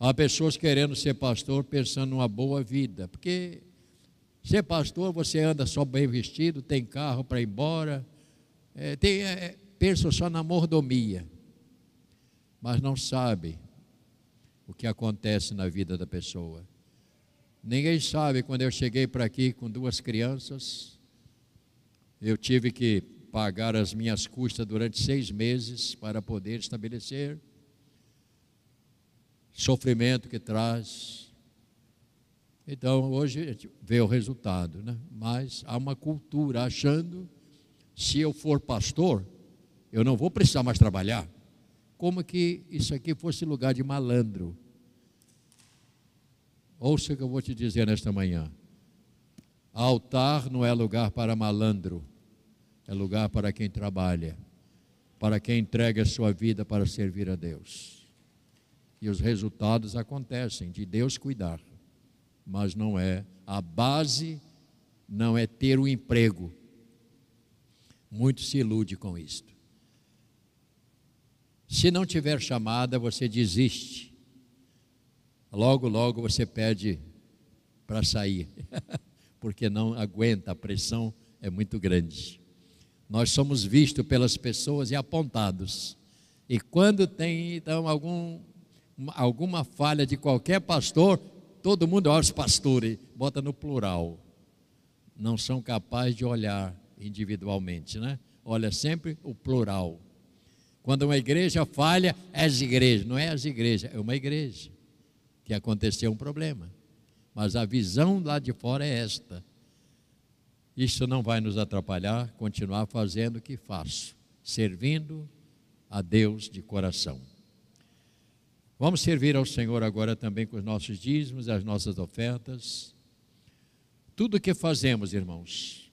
há pessoas querendo ser pastor pensando numa boa vida, porque ser pastor você anda só bem vestido, tem carro para ir embora, é, tem, é, pensa só na mordomia, mas não sabe o que acontece na vida da pessoa. Ninguém sabe quando eu cheguei para aqui com duas crianças, eu tive que pagar as minhas custas durante seis meses para poder estabelecer. Sofrimento que traz. Então, hoje a gente vê o resultado, né? Mas há uma cultura achando, se eu for pastor, eu não vou precisar mais trabalhar. Como que isso aqui fosse lugar de malandro. Ouça o que eu vou te dizer nesta manhã. Altar não é lugar para malandro é lugar para quem trabalha, para quem entrega a sua vida para servir a Deus. E os resultados acontecem de Deus cuidar, mas não é a base, não é ter o um emprego. Muito se ilude com isto. Se não tiver chamada, você desiste. Logo, logo você pede para sair, <laughs> porque não aguenta, a pressão é muito grande nós somos vistos pelas pessoas e apontados. E quando tem então algum, alguma falha de qualquer pastor, todo mundo olha os pastores, bota no plural. Não são capazes de olhar individualmente, né? Olha sempre o plural. Quando uma igreja falha, é as igrejas, não é as igrejas, é uma igreja que aconteceu um problema. Mas a visão lá de fora é esta isso não vai nos atrapalhar continuar fazendo o que faço, servindo a Deus de coração. Vamos servir ao Senhor agora também com os nossos dízimos, as nossas ofertas. Tudo que fazemos, irmãos,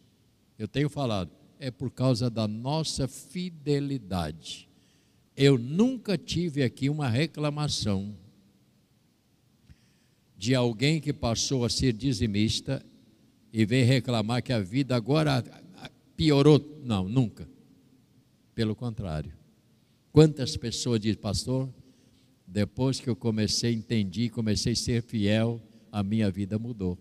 eu tenho falado, é por causa da nossa fidelidade. Eu nunca tive aqui uma reclamação de alguém que passou a ser dizimista e vem reclamar que a vida agora piorou. Não, nunca. Pelo contrário. Quantas pessoas dizem, pastor, depois que eu comecei, entendi, comecei a ser fiel, a minha vida mudou.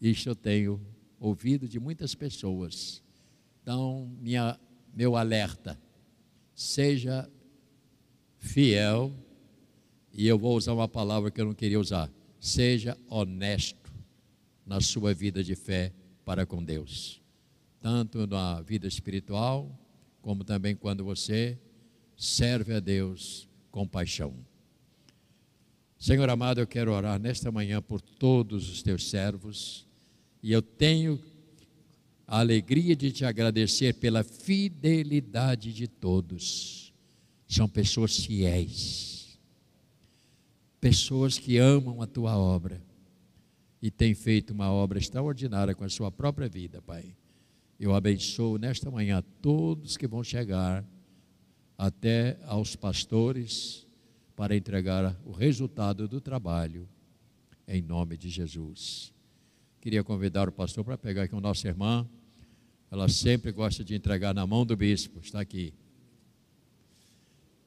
Isso eu tenho ouvido de muitas pessoas. Então, minha, meu alerta, seja fiel, e eu vou usar uma palavra que eu não queria usar, seja honesto na sua vida de fé para com Deus, tanto na vida espiritual, como também quando você serve a Deus com paixão. Senhor amado, eu quero orar nesta manhã por todos os teus servos, e eu tenho a alegria de te agradecer pela fidelidade de todos. São pessoas fiéis, pessoas que amam a tua obra e tem feito uma obra extraordinária com a sua própria vida, Pai. Eu abençoo nesta manhã todos que vão chegar até aos pastores para entregar o resultado do trabalho, em nome de Jesus. Queria convidar o pastor para pegar aqui o nosso irmã. Ela sempre gosta de entregar na mão do bispo, está aqui.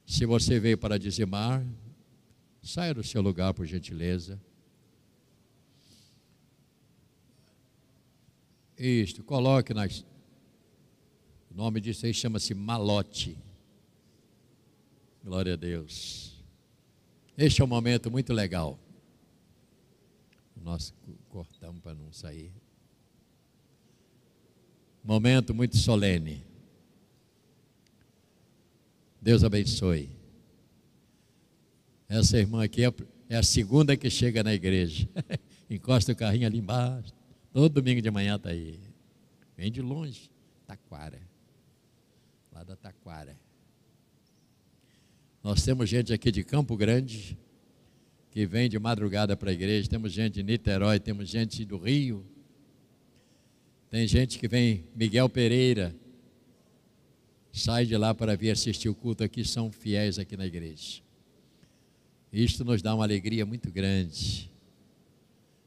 Se você veio para dizimar, saia do seu lugar, por gentileza. Isto, coloque nas. O nome disso aí chama-se malote. Glória a Deus. Este é um momento muito legal. Nós cortamos para não sair. Momento muito solene. Deus abençoe. Essa irmã aqui é, é a segunda que chega na igreja. <laughs> Encosta o carrinho ali embaixo. Todo domingo de manhã está aí. Vem de longe, Taquara. Lá da Taquara. Nós temos gente aqui de Campo Grande que vem de madrugada para a igreja, temos gente de Niterói, temos gente do Rio, tem gente que vem, Miguel Pereira, sai de lá para vir assistir o culto aqui, são fiéis aqui na igreja. Isto nos dá uma alegria muito grande,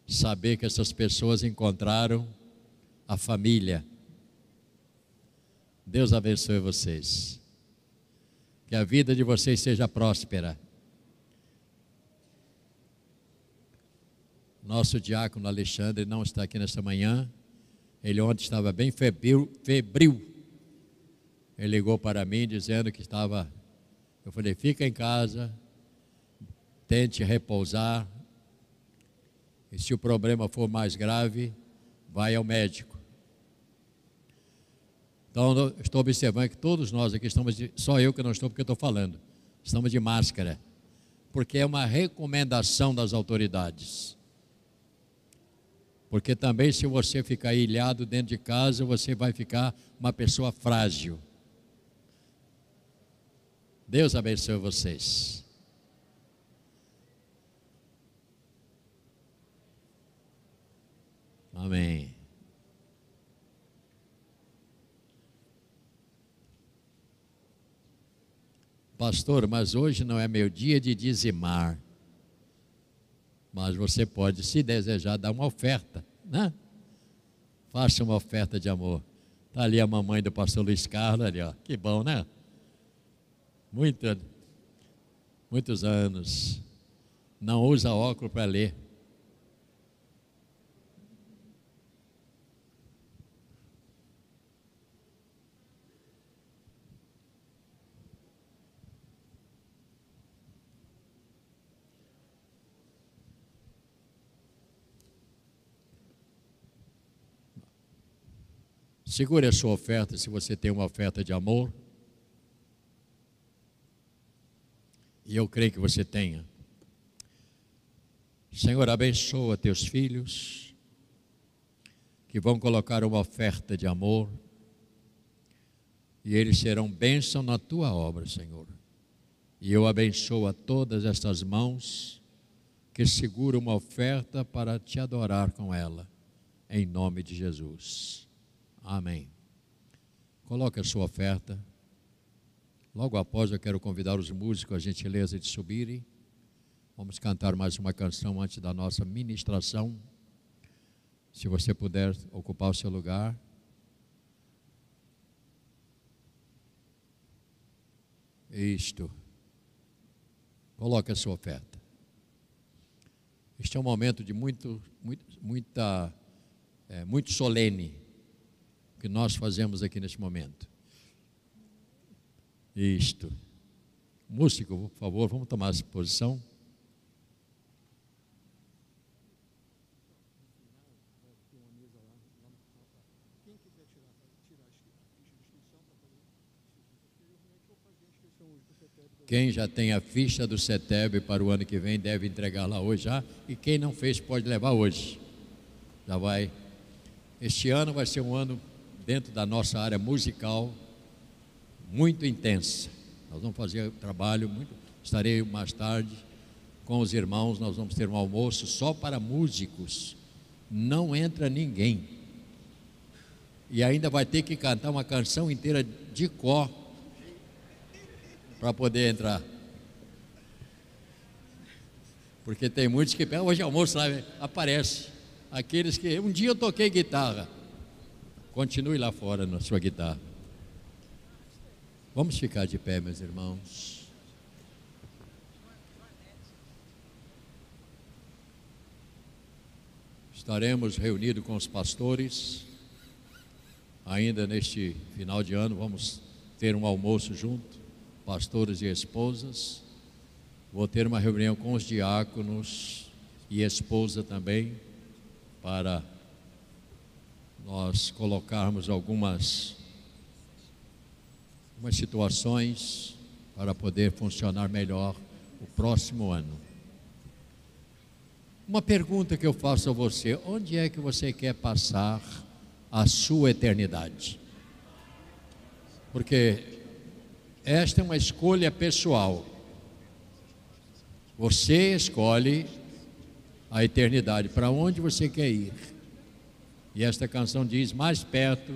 saber que essas pessoas encontraram a família. Deus abençoe vocês. Que a vida de vocês seja próspera. Nosso diácono Alexandre não está aqui nesta manhã. Ele ontem estava bem febril, febril. Ele ligou para mim dizendo que estava. Eu falei: fica em casa, tente repousar. E se o problema for mais grave, vai ao médico. Então, estou observando que todos nós aqui estamos, de, só eu que não estou porque estou falando, estamos de máscara, porque é uma recomendação das autoridades. Porque também, se você ficar ilhado dentro de casa, você vai ficar uma pessoa frágil. Deus abençoe vocês. Amém. Pastor, mas hoje não é meu dia de dizimar. Mas você pode, se desejar, dar uma oferta, né? Faça uma oferta de amor. Está ali a mamãe do pastor Luiz Carlos, ali, ó. Que bom, né? Muito, muitos anos. Não usa óculos para ler. Segure a sua oferta se você tem uma oferta de amor. E eu creio que você tenha. Senhor, abençoa teus filhos que vão colocar uma oferta de amor e eles serão bênção na tua obra, Senhor. E eu abençoo a todas estas mãos que seguram uma oferta para te adorar com ela, em nome de Jesus. Amém. Coloque a sua oferta. Logo após, eu quero convidar os músicos, a gentileza de subirem. Vamos cantar mais uma canção antes da nossa ministração. Se você puder ocupar o seu lugar. Isto. Coloque a sua oferta. Este é um momento de muito, muito, muita, é, muito solene que nós fazemos aqui neste momento. Isto. Músico, por favor, vamos tomar essa posição. Quem já tem a ficha do CETEB para o ano que vem deve entregar lá hoje já. E quem não fez pode levar hoje. Já vai. Este ano vai ser um ano dentro da nossa área musical muito intensa. Nós vamos fazer trabalho muito. Estarei mais tarde com os irmãos. Nós vamos ter um almoço só para músicos. Não entra ninguém. E ainda vai ter que cantar uma canção inteira de có para poder entrar. Porque tem muitos que pegam hoje almoço lá, aparece. Aqueles que um dia eu toquei guitarra. Continue lá fora na sua guitarra. Vamos ficar de pé, meus irmãos. Estaremos reunidos com os pastores. Ainda neste final de ano, vamos ter um almoço junto, pastores e esposas. Vou ter uma reunião com os diáconos e esposa também, para nós colocarmos algumas, algumas situações para poder funcionar melhor o próximo ano. Uma pergunta que eu faço a você: onde é que você quer passar a sua eternidade? Porque esta é uma escolha pessoal. Você escolhe a eternidade, para onde você quer ir. E esta canção diz: Mais perto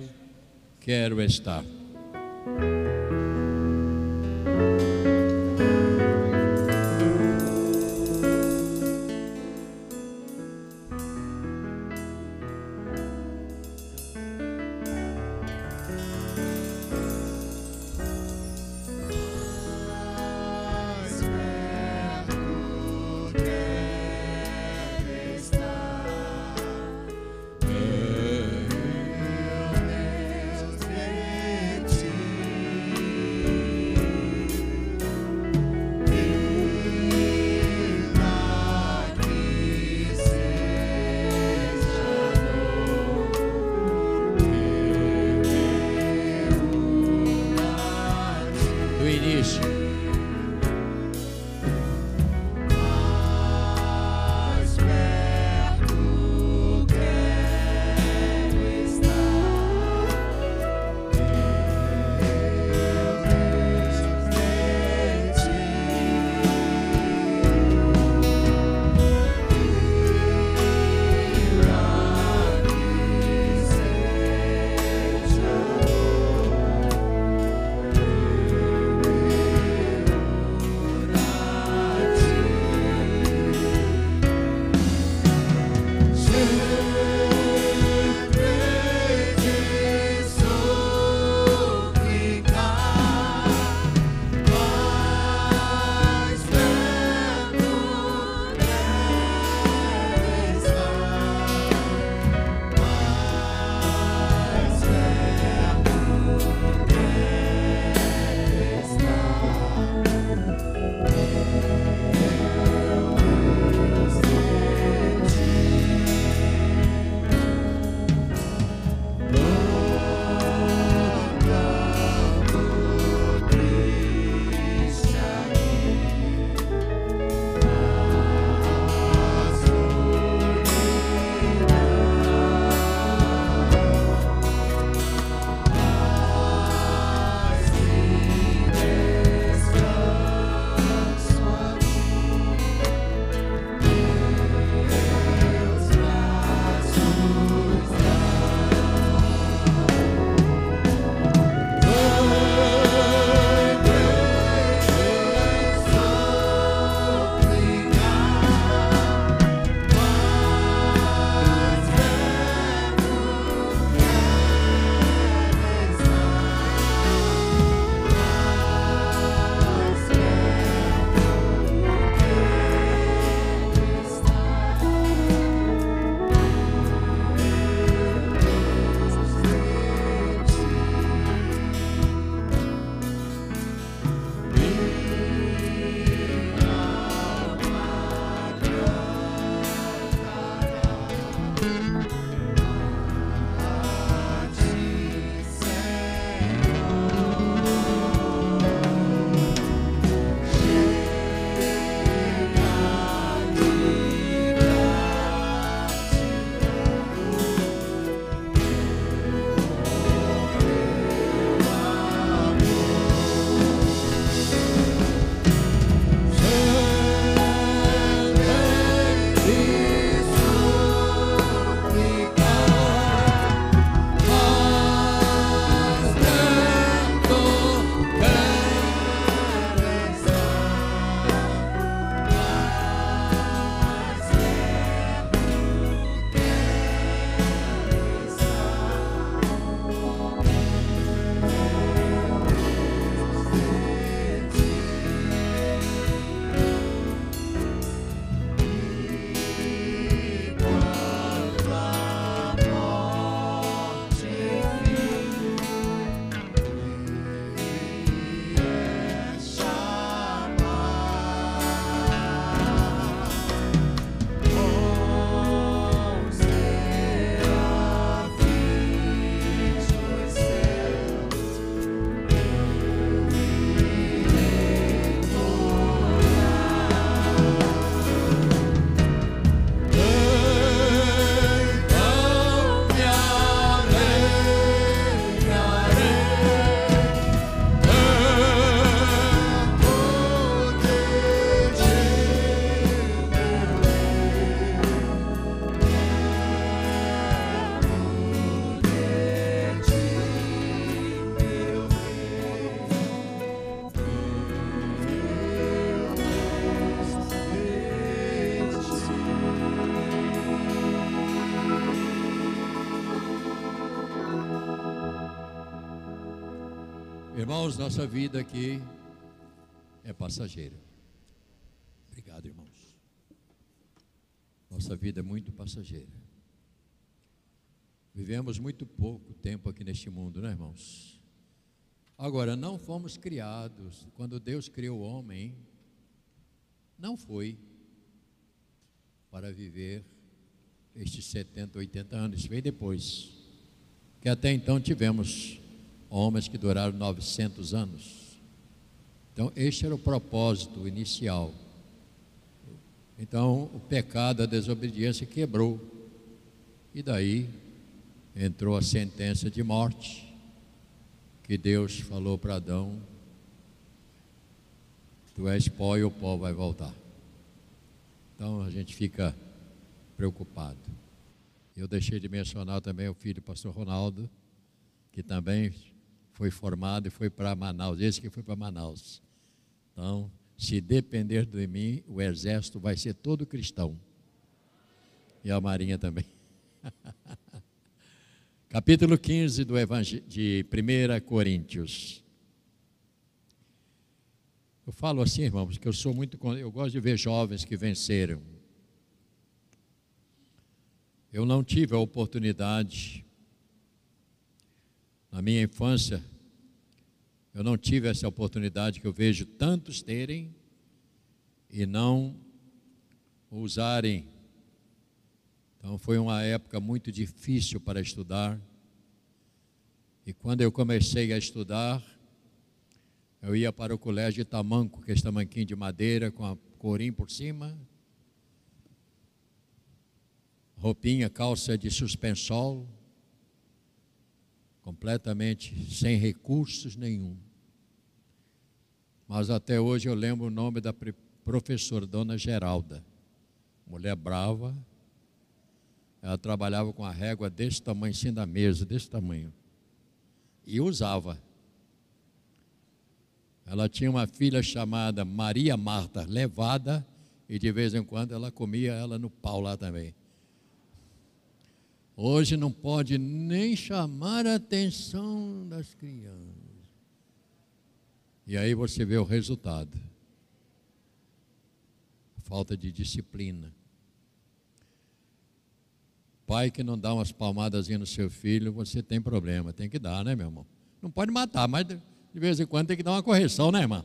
quero estar. Irmãos, nossa vida aqui é passageira. Obrigado, irmãos. Nossa vida é muito passageira. Vivemos muito pouco tempo aqui neste mundo, né, irmãos? Agora, não fomos criados. Quando Deus criou o homem, não foi para viver estes 70, 80 anos. Veio depois. Que até então tivemos homens que duraram 900 anos. Então, este era o propósito inicial. Então, o pecado, a desobediência quebrou. E daí entrou a sentença de morte, que Deus falou para Adão: Tu és pó e o pó vai voltar. Então a gente fica preocupado. Eu deixei de mencionar também o filho do pastor Ronaldo, que também foi formado e foi para Manaus, esse que foi para Manaus. Então, se depender de mim, o exército vai ser todo cristão. E a marinha também. <laughs> Capítulo 15 do Evangel de 1 Coríntios. Eu falo assim, irmãos, porque eu sou muito. Eu gosto de ver jovens que venceram. Eu não tive a oportunidade na minha infância, eu não tive essa oportunidade que eu vejo tantos terem e não usarem. Então foi uma época muito difícil para estudar. E quando eu comecei a estudar, eu ia para o colégio de tamanco, que é tamanquinho de madeira com a corim por cima, roupinha, calça de suspensol, completamente sem recursos nenhum. Mas até hoje eu lembro o nome da professora, Dona Geralda, mulher brava. Ela trabalhava com a régua desse tamanho, cima da mesa, desse tamanho. E usava. Ela tinha uma filha chamada Maria Marta, levada, e de vez em quando ela comia ela no pau lá também. Hoje não pode nem chamar a atenção das crianças. E aí você vê o resultado. Falta de disciplina. Pai que não dá umas palmadas no seu filho, você tem problema. Tem que dar, né, meu irmão? Não pode matar, mas de vez em quando tem que dar uma correção, né, irmão?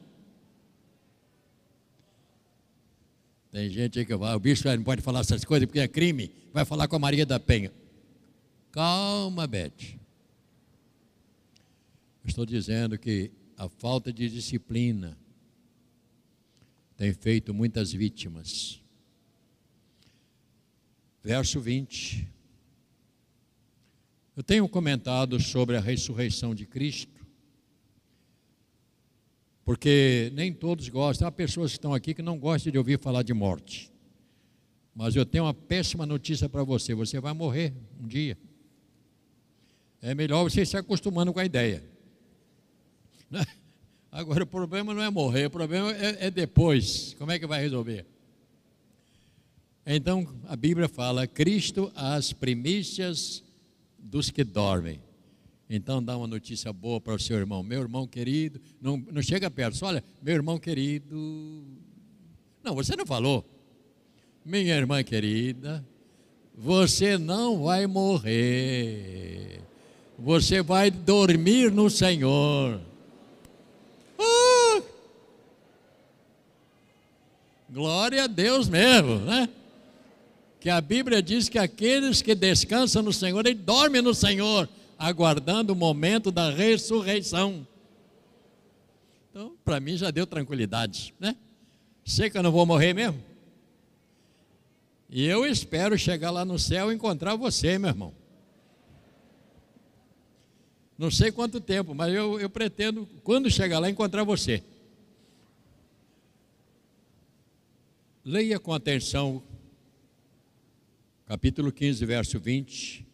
Tem gente aí que vai, o bicho não pode falar essas coisas porque é crime. Vai falar com a Maria da Penha. Calma, Beth. Estou dizendo que a falta de disciplina tem feito muitas vítimas. Verso 20. Eu tenho comentado sobre a ressurreição de Cristo, porque nem todos gostam. Há pessoas que estão aqui que não gostam de ouvir falar de morte. Mas eu tenho uma péssima notícia para você: você vai morrer um dia é melhor você se acostumando com a ideia. Né? Agora, o problema não é morrer, o problema é, é depois. Como é que vai resolver? Então, a Bíblia fala: Cristo as primícias dos que dormem. Então, dá uma notícia boa para o seu irmão. Meu irmão querido, não, não chega perto, só olha, meu irmão querido. Não, você não falou. Minha irmã querida, você não vai morrer você vai dormir no Senhor. Uh! Glória a Deus mesmo, né? Que a Bíblia diz que aqueles que descansam no Senhor, eles dormem no Senhor, aguardando o momento da ressurreição. Então, para mim já deu tranquilidade, né? Sei que eu não vou morrer mesmo. E eu espero chegar lá no céu e encontrar você, meu irmão. Não sei quanto tempo, mas eu, eu pretendo, quando chegar lá, encontrar você. Leia com atenção, capítulo 15, verso 20.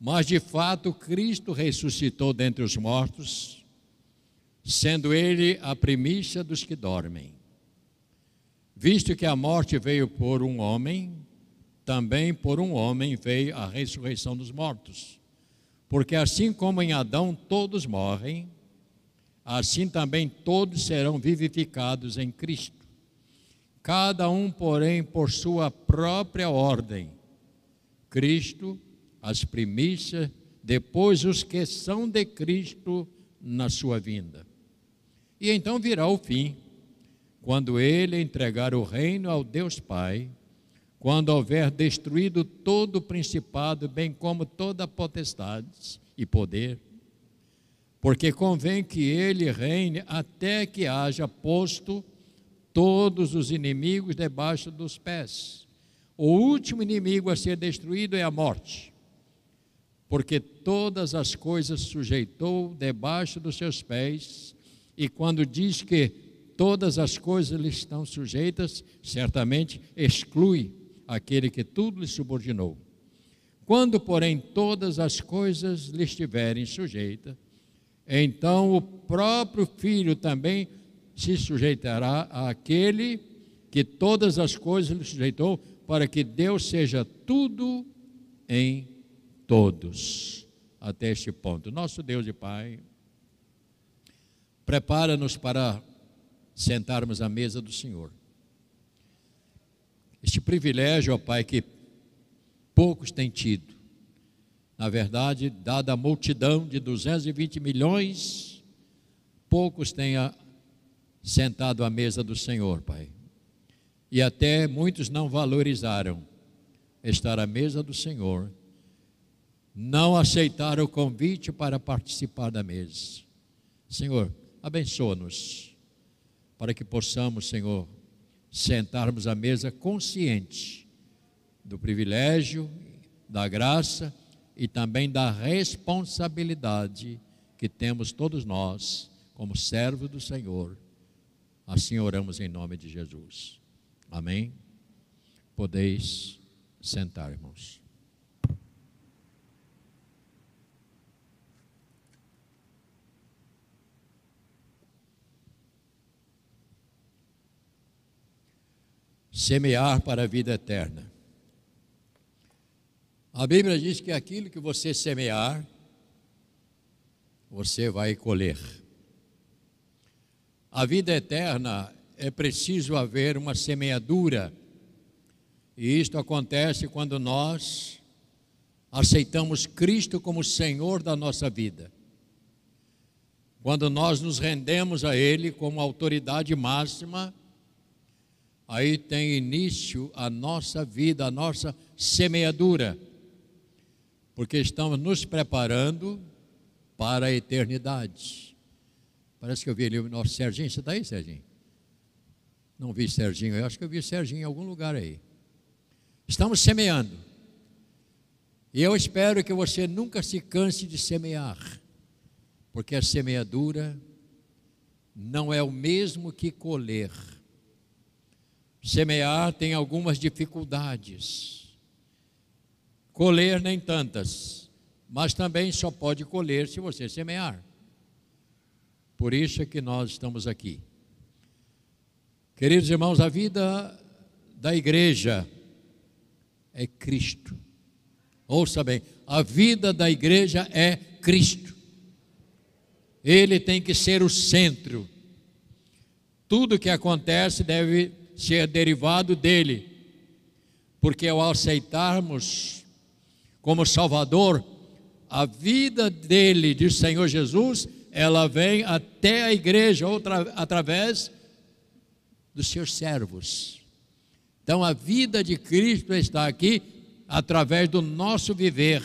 Mas de fato Cristo ressuscitou dentre os mortos, sendo Ele a primícia dos que dormem. Visto que a morte veio por um homem, também por um homem veio a ressurreição dos mortos. Porque assim como em Adão todos morrem, assim também todos serão vivificados em Cristo. Cada um, porém, por sua própria ordem. Cristo, as primícias, depois os que são de Cristo na sua vinda. E então virá o fim, quando ele entregar o reino ao Deus Pai, quando houver destruído todo o principado, bem como toda a potestade e poder, porque convém que ele reine até que haja posto todos os inimigos debaixo dos pés. O último inimigo a ser destruído é a morte, porque todas as coisas sujeitou debaixo dos seus pés, e quando diz que todas as coisas lhe estão sujeitas, certamente exclui aquele que tudo lhe subordinou. Quando, porém, todas as coisas lhe estiverem sujeitas, então o próprio Filho também se sujeitará àquele que todas as coisas lhe sujeitou, para que Deus seja tudo em todos. Até este ponto. Nosso Deus e Pai, prepara-nos para sentarmos à mesa do Senhor. Este privilégio, ó Pai, que poucos têm tido. Na verdade, dada a multidão de 220 milhões, poucos têm sentado à mesa do Senhor, Pai. E até muitos não valorizaram estar à mesa do Senhor, não aceitaram o convite para participar da mesa. Senhor, abençoa-nos, para que possamos, Senhor, sentarmos à mesa consciente do privilégio, da graça e também da responsabilidade que temos todos nós como servos do Senhor Assim oramos em nome de Jesus. Amém? Podeis sentar, irmãos. Semear para a vida eterna. A Bíblia diz que aquilo que você semear, você vai colher. A vida eterna é preciso haver uma semeadura, e isto acontece quando nós aceitamos Cristo como Senhor da nossa vida. Quando nós nos rendemos a Ele como autoridade máxima, aí tem início a nossa vida, a nossa semeadura, porque estamos nos preparando para a eternidade. Parece que eu vi ali o nosso Serginho. Você está aí, Serginho? Não vi Serginho. Eu acho que eu vi Serginho em algum lugar aí. Estamos semeando. E eu espero que você nunca se canse de semear, porque a semeadura não é o mesmo que colher. Semear tem algumas dificuldades, colher nem tantas, mas também só pode colher se você semear. Por isso é que nós estamos aqui. Queridos irmãos, a vida da igreja é Cristo. Ouça bem, a vida da igreja é Cristo. Ele tem que ser o centro. Tudo que acontece deve ser derivado dele. Porque ao aceitarmos como Salvador a vida dele, de Senhor Jesus, ela vem até a igreja outra, através dos seus servos. Então a vida de Cristo está aqui através do nosso viver.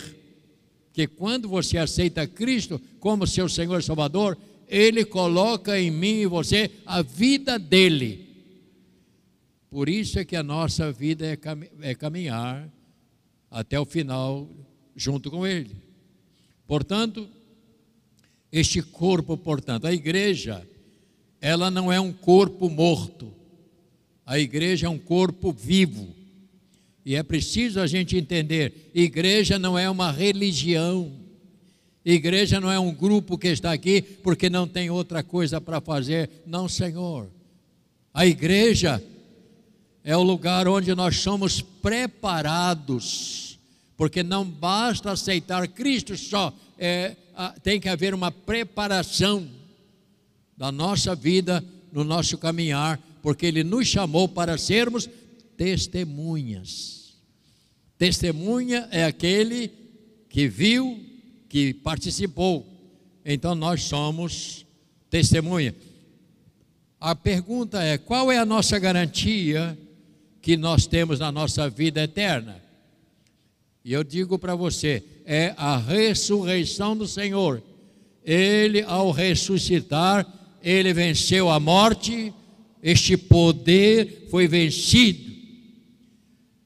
Que quando você aceita Cristo como seu Senhor e Salvador, Ele coloca em mim e você a vida dele. Por isso é que a nossa vida é, é caminhar até o final junto com Ele. Portanto, este corpo, portanto, a igreja, ela não é um corpo morto. A igreja é um corpo vivo. E é preciso a gente entender: igreja não é uma religião. Igreja não é um grupo que está aqui porque não tem outra coisa para fazer. Não, Senhor. A igreja é o lugar onde nós somos preparados, porque não basta aceitar Cristo só, é, tem que haver uma preparação da nossa vida, no nosso caminhar, porque Ele nos chamou para sermos testemunhas. Testemunha é aquele que viu, que participou. Então nós somos testemunha. A pergunta é: qual é a nossa garantia que nós temos na nossa vida eterna? E eu digo para você: é a ressurreição do Senhor. Ele, ao ressuscitar, ele venceu a morte, este poder foi vencido.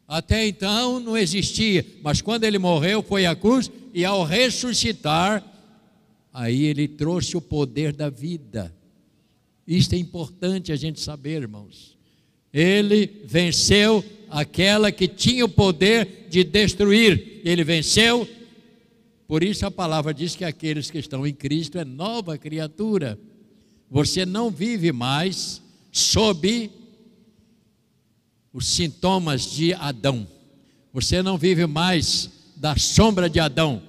Até então não existia, mas quando ele morreu, foi à cruz, e ao ressuscitar, aí ele trouxe o poder da vida. Isto é importante a gente saber, irmãos. Ele venceu aquela que tinha o poder de destruir. Ele venceu. Por isso a palavra diz que aqueles que estão em Cristo é nova criatura. Você não vive mais sob os sintomas de Adão. Você não vive mais da sombra de Adão.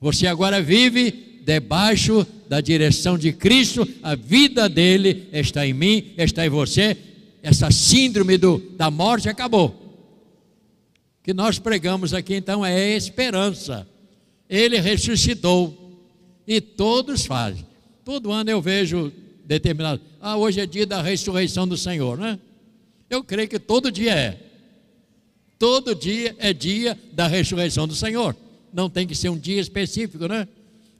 Você agora vive debaixo da direção de Cristo. A vida dele está em mim, está em você essa síndrome do, da morte acabou. O que nós pregamos aqui então é esperança. Ele ressuscitou e todos fazem. Todo ano eu vejo determinado. Ah, hoje é dia da ressurreição do Senhor, né? Eu creio que todo dia é. Todo dia é dia da ressurreição do Senhor. Não tem que ser um dia específico, né?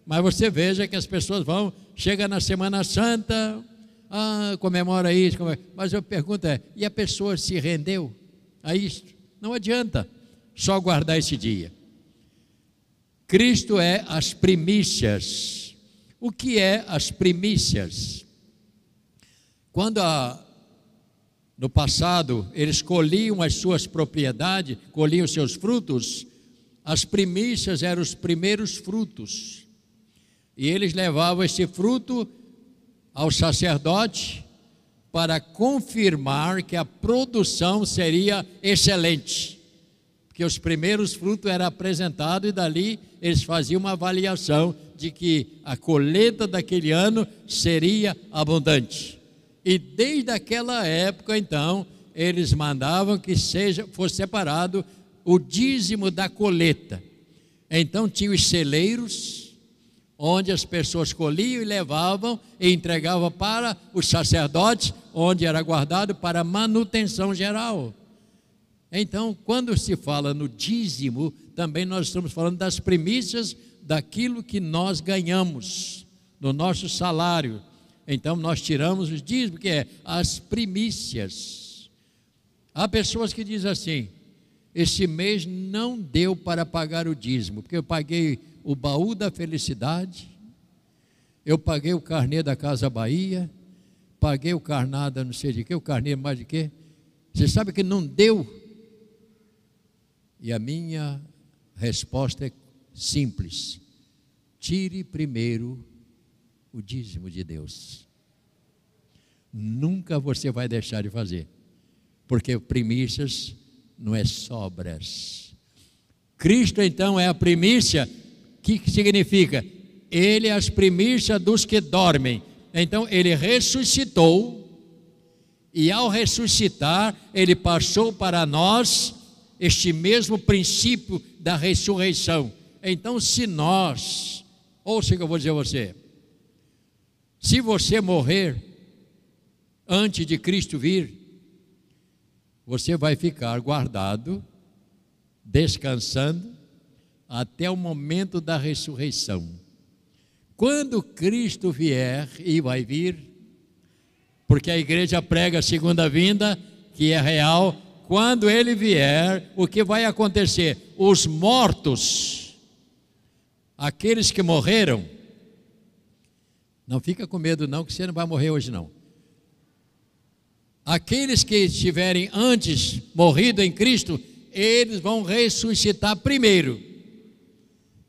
Mas você veja que as pessoas vão, chega na Semana Santa, ah, comemora isso, comemora. mas eu pergunto é, e a pessoa se rendeu a isto? Não adianta só guardar esse dia. Cristo é as primícias. O que é as primícias? Quando a, no passado eles colhiam as suas propriedades, colhiam os seus frutos, as primícias eram os primeiros frutos. E eles levavam esse fruto ao sacerdote para confirmar que a produção seria excelente. Porque os primeiros frutos eram apresentados e dali eles faziam uma avaliação de que a colheita daquele ano seria abundante. E desde aquela época, então, eles mandavam que seja fosse separado o dízimo da colheita. Então tinha os celeiros, onde as pessoas colhiam e levavam e entregavam para os sacerdotes, onde era guardado para manutenção geral. Então, quando se fala no dízimo, também nós estamos falando das primícias daquilo que nós ganhamos, do nosso salário. Então, nós tiramos os dízimos, que é as primícias. Há pessoas que dizem assim: esse mês não deu para pagar o dízimo, porque eu paguei o baú da felicidade, eu paguei o carnê da Casa Bahia, paguei o carnada não sei de que, o carnê mais de que. Você sabe que não deu? E a minha resposta é simples: tire primeiro o dízimo de Deus. Nunca você vai deixar de fazer, porque primícias não é sobras. Cristo então é a primícia que significa? Ele é as primícias dos que dormem. Então ele ressuscitou, e ao ressuscitar, ele passou para nós este mesmo princípio da ressurreição. Então, se nós, ouça o que eu vou dizer a você, se você morrer antes de Cristo vir, você vai ficar guardado, descansando, até o momento da ressurreição. Quando Cristo vier, e vai vir, porque a igreja prega a segunda vinda, que é real, quando ele vier, o que vai acontecer? Os mortos, aqueles que morreram, não fica com medo não, que você não vai morrer hoje não. Aqueles que estiverem antes morrido em Cristo, eles vão ressuscitar primeiro.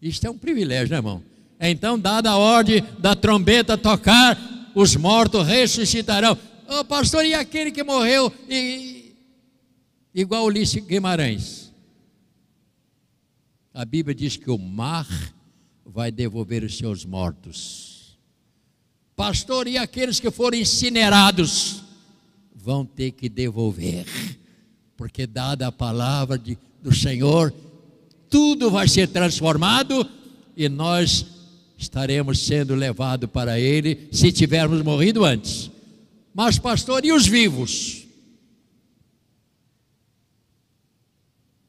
Isto é um privilégio, né, irmão? Então, dada a ordem da trombeta tocar, os mortos ressuscitarão. Ô oh, pastor, e aquele que morreu e, igual Ulisses Guimarães? A Bíblia diz que o mar vai devolver os seus mortos. Pastor, e aqueles que foram incinerados vão ter que devolver, porque, dada a palavra de, do Senhor, tudo vai ser transformado e nós estaremos sendo levados para Ele se tivermos morrido antes. Mas, pastor, e os vivos?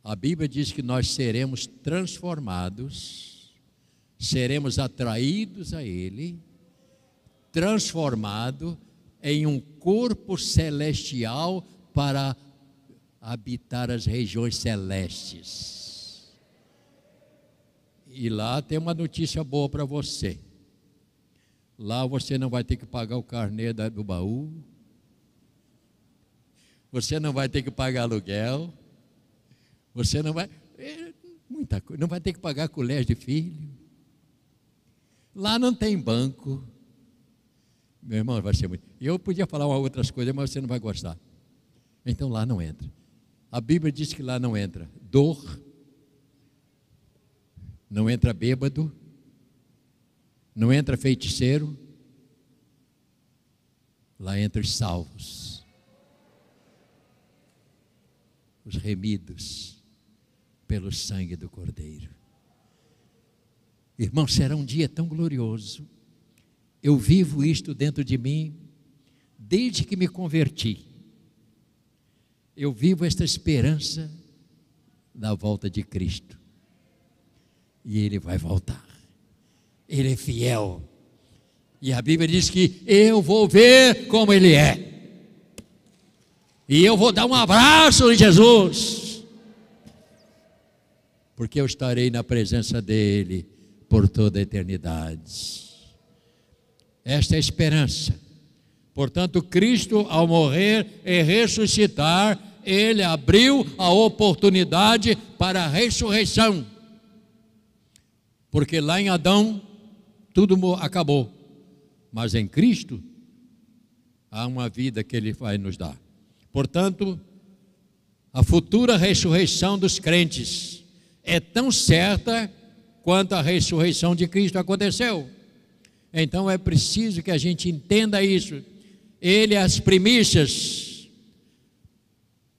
A Bíblia diz que nós seremos transformados, seremos atraídos a Ele, transformado em um corpo celestial para habitar as regiões celestes. E lá tem uma notícia boa para você. Lá você não vai ter que pagar o carnê do baú. Você não vai ter que pagar aluguel. Você não vai. É, muita coisa. Não vai ter que pagar colégio de filho. Lá não tem banco. Meu irmão, vai ser muito. Eu podia falar outras coisas, mas você não vai gostar. Então lá não entra. A Bíblia diz que lá não entra dor, não entra bêbado, não entra feiticeiro, lá entra os salvos, os remidos pelo sangue do Cordeiro. Irmão, será um dia tão glorioso. Eu vivo isto dentro de mim desde que me converti. Eu vivo esta esperança da volta de Cristo. E Ele vai voltar. Ele é fiel. E a Bíblia diz que eu vou ver como Ele é. E eu vou dar um abraço em Jesus porque eu estarei na presença dEle por toda a eternidade. Esta é a esperança. Portanto, Cristo, ao morrer e ressuscitar, ele abriu a oportunidade para a ressurreição. Porque lá em Adão tudo acabou, mas em Cristo há uma vida que ele vai nos dar. Portanto, a futura ressurreição dos crentes é tão certa quanto a ressurreição de Cristo aconteceu. Então é preciso que a gente entenda isso. Ele, as primícias,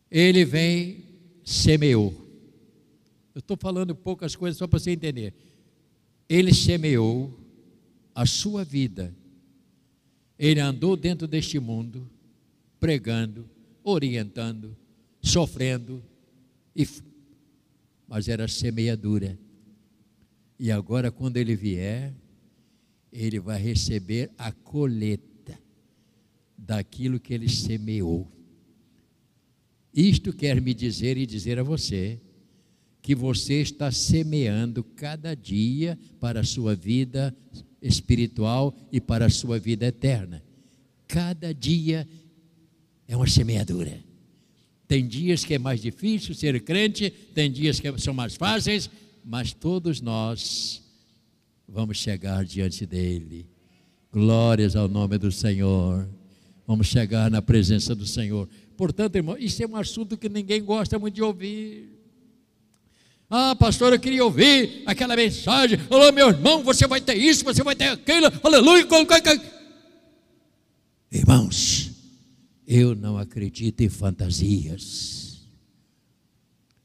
ele vem, semeou. Eu estou falando poucas coisas só para você entender. Ele semeou a sua vida. Ele andou dentro deste mundo, pregando, orientando, sofrendo e mas era semeadura. E agora, quando ele vier, ele vai receber a colheita daquilo que ele semeou. Isto quer me dizer e dizer a você que você está semeando cada dia para a sua vida espiritual e para a sua vida eterna. Cada dia é uma semeadura. Tem dias que é mais difícil ser crente, tem dias que são mais fáceis, mas todos nós vamos chegar diante dele. Glórias ao nome do Senhor. Vamos chegar na presença do Senhor. Portanto, irmão, isso é um assunto que ninguém gosta muito de ouvir. Ah, pastor, eu queria ouvir aquela mensagem. Alô, meu irmão, você vai ter isso, você vai ter aquilo. Aleluia. Irmãos, eu não acredito em fantasias.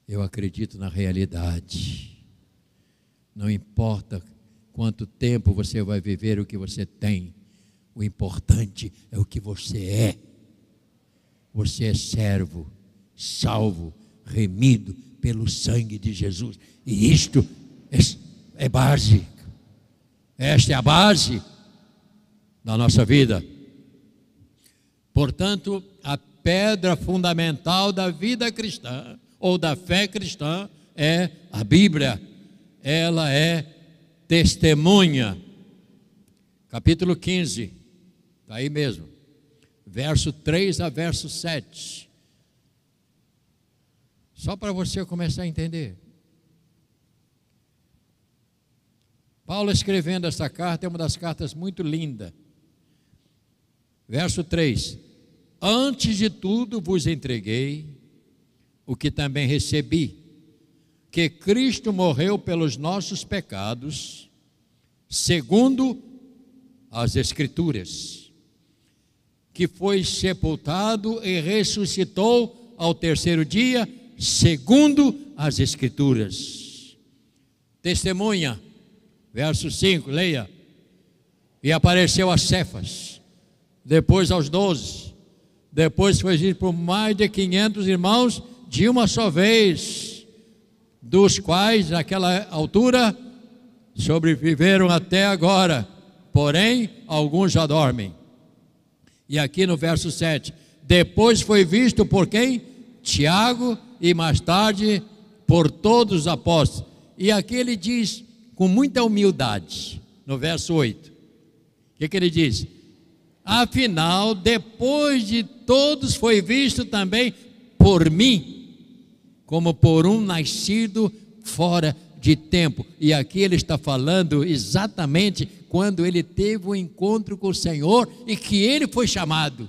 Eu acredito na realidade. Não importa quanto tempo você vai viver o que você tem, o importante é o que você é. Você é servo, salvo, remido pelo sangue de Jesus. E isto é, é base. Esta é a base da nossa vida. Portanto, a pedra fundamental da vida cristã ou da fé cristã é a Bíblia. Ela é testemunha. Capítulo 15, está aí mesmo, verso 3 a verso 7. Só para você começar a entender. Paulo escrevendo essa carta é uma das cartas muito linda. Verso 3: Antes de tudo vos entreguei o que também recebi, que Cristo morreu pelos nossos pecados, segundo as Escrituras, que foi sepultado e ressuscitou ao terceiro dia, segundo as Escrituras. Testemunha, verso 5, leia. E apareceu a Cefas, depois aos doze, depois foi dito por mais de 500 irmãos de uma só vez, dos quais, naquela altura, sobreviveram até agora, porém, alguns já dormem. E aqui no verso 7, depois foi visto por quem? Tiago e mais tarde por todos os apóstolos. E aqui ele diz com muita humildade, no verso 8. O que, que ele diz? Afinal, depois de todos foi visto também por mim, como por um nascido fora de tempo. E aqui ele está falando exatamente quando ele teve o um encontro com o Senhor e que ele foi chamado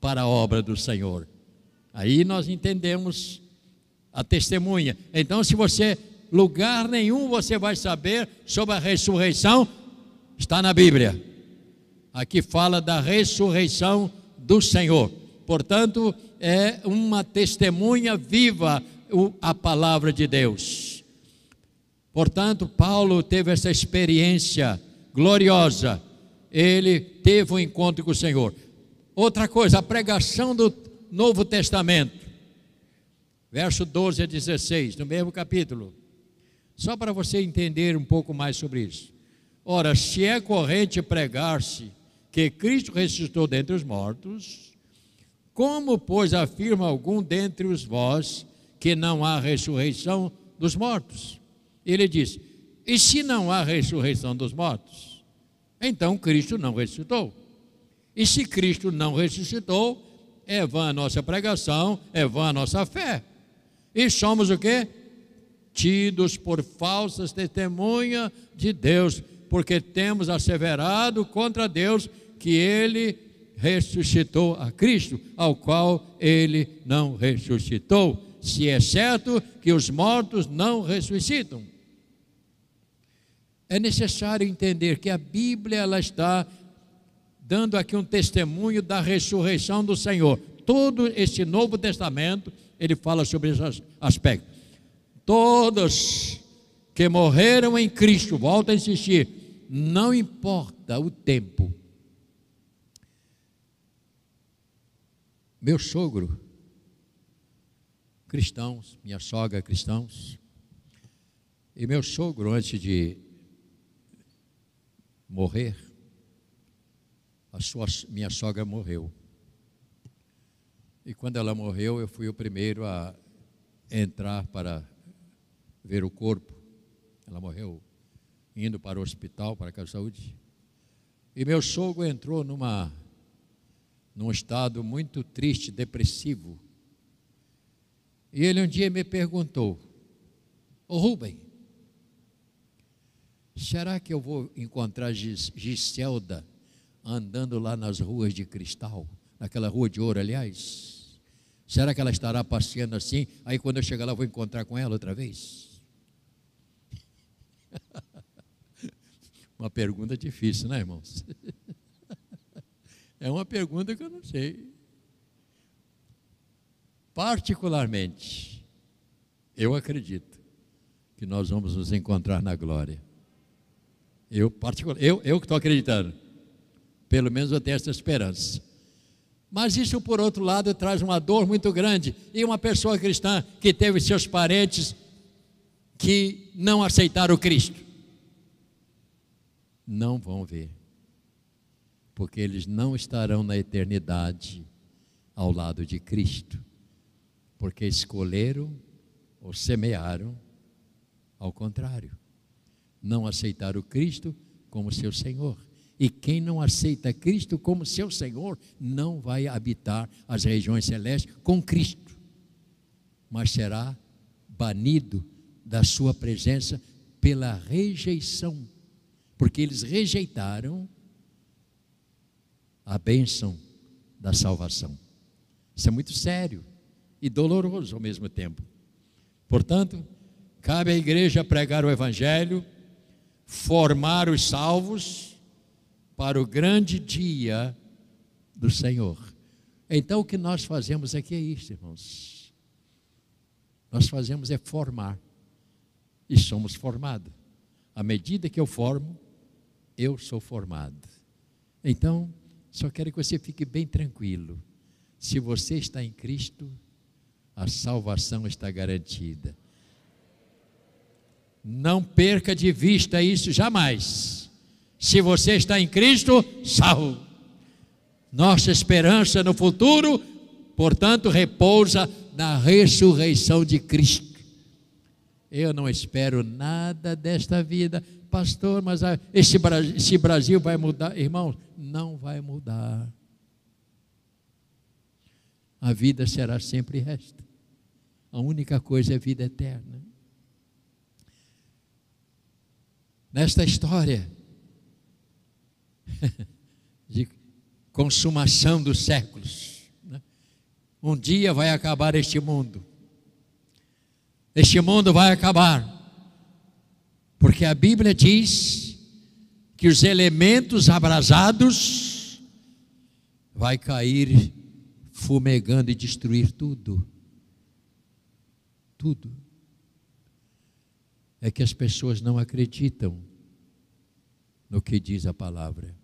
para a obra do Senhor. Aí nós entendemos a testemunha. Então, se você lugar nenhum você vai saber sobre a ressurreição, está na Bíblia. Aqui fala da ressurreição do Senhor. Portanto, é uma testemunha viva a palavra de Deus. Portanto, Paulo teve essa experiência gloriosa. Ele teve um encontro com o Senhor. Outra coisa, a pregação do Novo Testamento. Verso 12 a 16, no mesmo capítulo. Só para você entender um pouco mais sobre isso. Ora, se é corrente pregar-se que Cristo ressuscitou dentre os mortos, como, pois, afirma algum dentre os vós que não há ressurreição dos mortos? Ele diz: E se não há ressurreição dos mortos? Então Cristo não ressuscitou. E se Cristo não ressuscitou, é vã a nossa pregação, é vã a nossa fé. E somos o quê? Tidos por falsas testemunhas de Deus, porque temos asseverado contra Deus que ele ressuscitou a Cristo, ao qual ele não ressuscitou. Se é certo que os mortos não ressuscitam é necessário entender que a Bíblia ela está dando aqui um testemunho da ressurreição do Senhor. Todo esse Novo Testamento, ele fala sobre esse aspecto. Todos que morreram em Cristo, volto a insistir, não importa o tempo. Meu sogro, cristãos, minha sogra, cristãos, e meu sogro, antes de morrer, a sua, minha sogra morreu. E quando ela morreu, eu fui o primeiro a entrar para ver o corpo. Ela morreu indo para o hospital, para a casa de saúde. E meu sogro entrou numa, num estado muito triste, depressivo. E ele um dia me perguntou: Ô Rubem, Será que eu vou encontrar Giselda andando lá nas ruas de cristal, naquela rua de ouro, aliás? Será que ela estará passeando assim? Aí quando eu chegar lá, vou encontrar com ela outra vez? <laughs> uma pergunta difícil, né, irmãos? <laughs> é uma pergunta que eu não sei. Particularmente, eu acredito que nós vamos nos encontrar na glória. Eu, particular, eu, eu que estou acreditando. Pelo menos eu tenho essa esperança. Mas isso, por outro lado, traz uma dor muito grande. E uma pessoa cristã que teve seus parentes que não aceitaram Cristo, não vão ver, porque eles não estarão na eternidade ao lado de Cristo, porque escolheram ou semearam ao contrário não aceitaram Cristo como seu Senhor. E quem não aceita Cristo como seu Senhor não vai habitar as regiões celestes com Cristo, mas será banido da sua presença pela rejeição, porque eles rejeitaram a bênção da salvação. Isso é muito sério e doloroso ao mesmo tempo. Portanto, cabe à igreja pregar o Evangelho formar os salvos, para o grande dia do Senhor. Então o que nós fazemos aqui é isso, irmãos. Nós fazemos é formar. E somos formados. À medida que eu formo, eu sou formado. Então, só quero que você fique bem tranquilo. Se você está em Cristo, a salvação está garantida. Não perca de vista isso jamais. Se você está em Cristo, salvo. Nossa esperança no futuro, portanto, repousa na ressurreição de Cristo. Eu não espero nada desta vida, pastor, mas esse, esse Brasil vai mudar. Irmão, não vai mudar. A vida será sempre esta. A única coisa é vida eterna. nesta história <laughs> de consumação dos séculos. Né? Um dia vai acabar este mundo. Este mundo vai acabar. Porque a Bíblia diz que os elementos abrasados vai cair fumegando e destruir tudo. Tudo é que as pessoas não acreditam no que diz a palavra.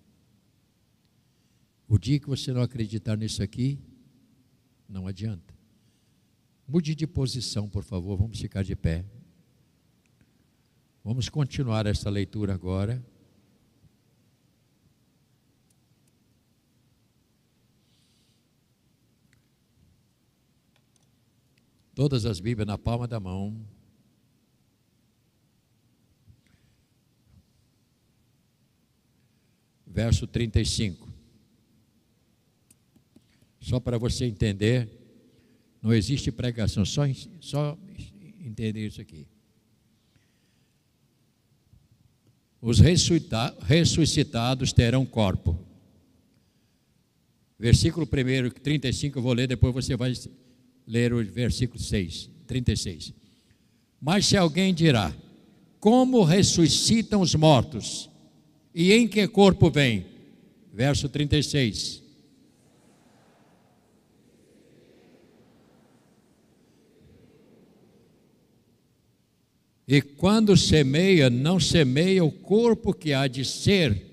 O dia que você não acreditar nisso aqui, não adianta. Mude de posição, por favor, vamos ficar de pé. Vamos continuar essa leitura agora. Todas as Bíblias na palma da mão. Verso 35. Só para você entender, não existe pregação, só, só entender isso aqui. Os ressuscitados terão corpo. Versículo 1, 35, eu vou ler, depois você vai ler o versículo 6, 36. Mas se alguém dirá: Como ressuscitam os mortos? E em que corpo vem? Verso 36. E quando semeia, não semeia o corpo que há de ser,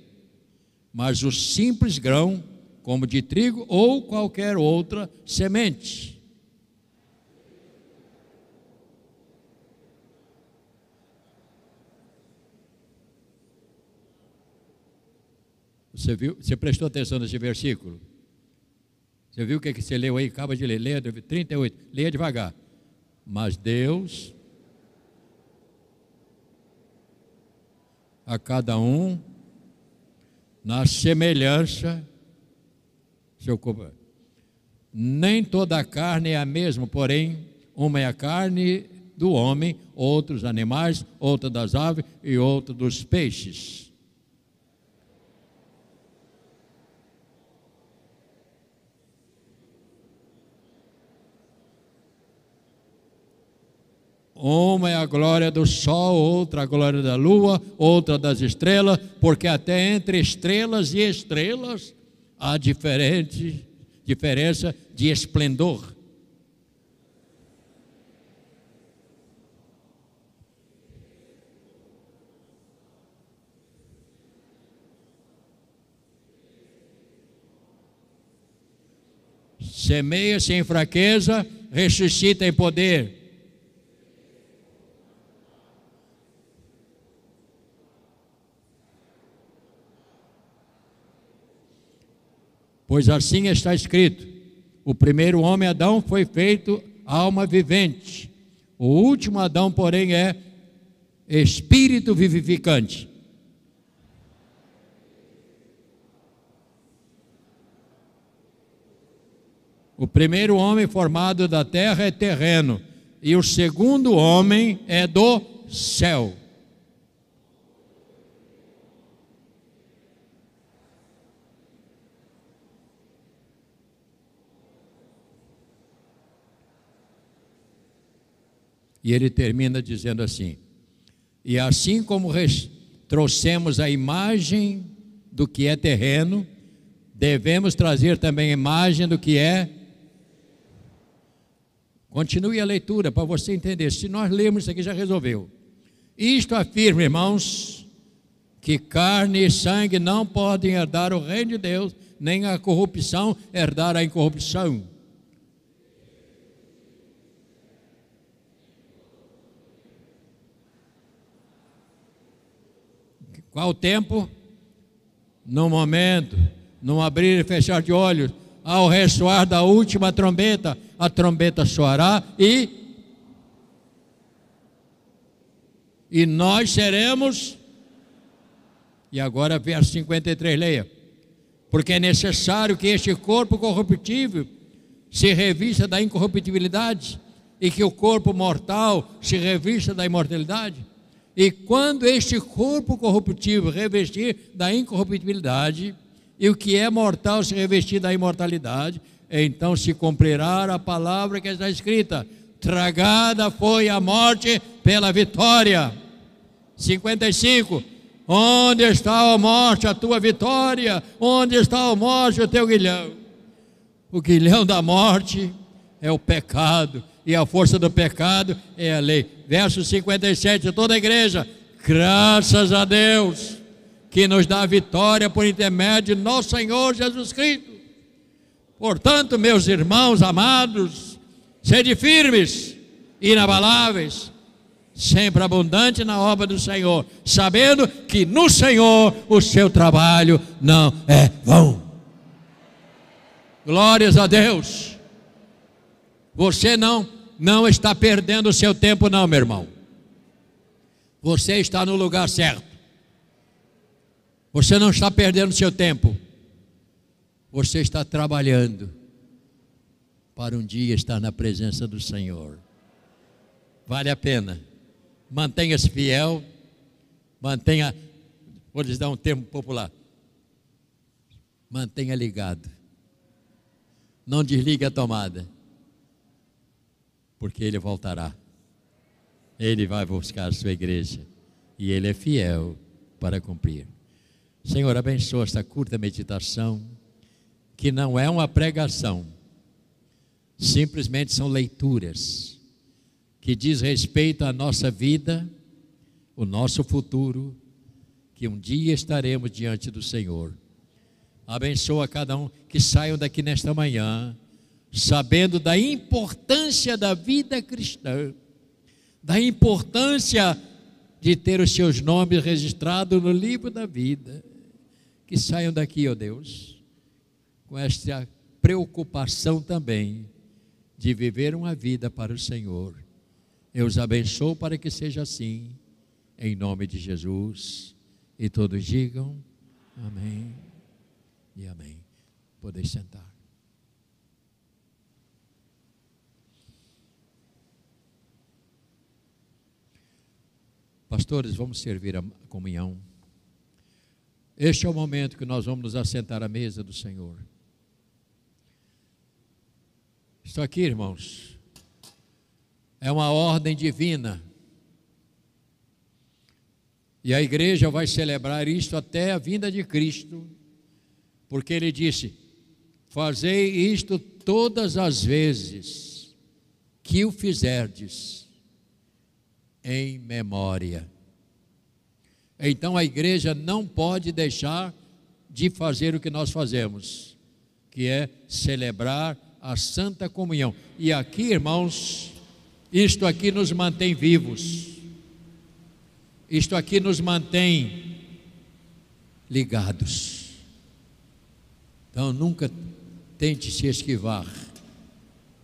mas o simples grão, como de trigo ou qualquer outra semente. Você viu? Você prestou atenção nesse versículo? Você viu o que, você leu aí? Acaba de ler. Leia 38. Leia devagar. Mas Deus a cada um na semelhança seu corpo. Nem toda a carne é a mesma, porém, uma é a carne do homem, outros animais, outra das aves e outra dos peixes. Uma é a glória do sol, outra a glória da lua, outra das estrelas, porque até entre estrelas e estrelas há diferente diferença de esplendor. Semeia-se em fraqueza, ressuscita em poder. Pois assim está escrito: o primeiro homem, Adão, foi feito alma vivente. O último Adão, porém, é espírito vivificante. O primeiro homem formado da terra é terreno, e o segundo homem é do céu. E ele termina dizendo assim: E assim como trouxemos a imagem do que é terreno, devemos trazer também imagem do que é. Continue a leitura para você entender. Se nós lermos isso aqui, já resolveu. Isto afirma, irmãos, que carne e sangue não podem herdar o reino de Deus, nem a corrupção herdar a incorrupção. Qual o tempo? No momento, no abrir e fechar de olhos, ao ressoar da última trombeta, a trombeta soará e e nós seremos e agora verso 53, leia. Porque é necessário que este corpo corruptível se revista da incorruptibilidade e que o corpo mortal se revista da imortalidade. E quando este corpo corruptível revestir da incorruptibilidade, e o que é mortal se revestir da imortalidade, então se cumprirá a palavra que está escrita: tragada foi a morte pela vitória. 55. Onde está a morte, a tua vitória? Onde está a morte, o teu guilhão? O guilhão da morte é o pecado, e a força do pecado é a lei. Verso 57, toda a igreja, graças a Deus, que nos dá a vitória por intermédio de nosso Senhor Jesus Cristo. Portanto, meus irmãos amados, sede firmes, inabaláveis, sempre abundante na obra do Senhor, sabendo que no Senhor o seu trabalho não é vão. Glórias a Deus. Você não não está perdendo o seu tempo, não, meu irmão. Você está no lugar certo. Você não está perdendo o seu tempo. Você está trabalhando para um dia estar na presença do Senhor. Vale a pena. Mantenha-se fiel. Mantenha, vou lhes dar um termo popular. Mantenha ligado. Não desligue a tomada porque ele voltará. Ele vai buscar a sua igreja e ele é fiel para cumprir. Senhor, abençoa esta curta meditação, que não é uma pregação, simplesmente são leituras que diz respeito à nossa vida, o nosso futuro, que um dia estaremos diante do Senhor. Abençoa cada um que saiam daqui nesta manhã sabendo da importância da vida cristã, da importância de ter os seus nomes registrados no livro da vida. Que saiam daqui, ó Deus, com esta preocupação também de viver uma vida para o Senhor. Eu os abençoo para que seja assim, em nome de Jesus. E todos digam amém e amém. Podeis sentar. Pastores, vamos servir a comunhão. Este é o momento que nós vamos nos assentar à mesa do Senhor. Estou aqui, irmãos. É uma ordem divina. E a igreja vai celebrar isto até a vinda de Cristo, porque ele disse: Fazei isto todas as vezes que o fizerdes em memória. Então a igreja não pode deixar de fazer o que nós fazemos, que é celebrar a Santa Comunhão. E aqui, irmãos, isto aqui nos mantém vivos, isto aqui nos mantém ligados. Então nunca tente se esquivar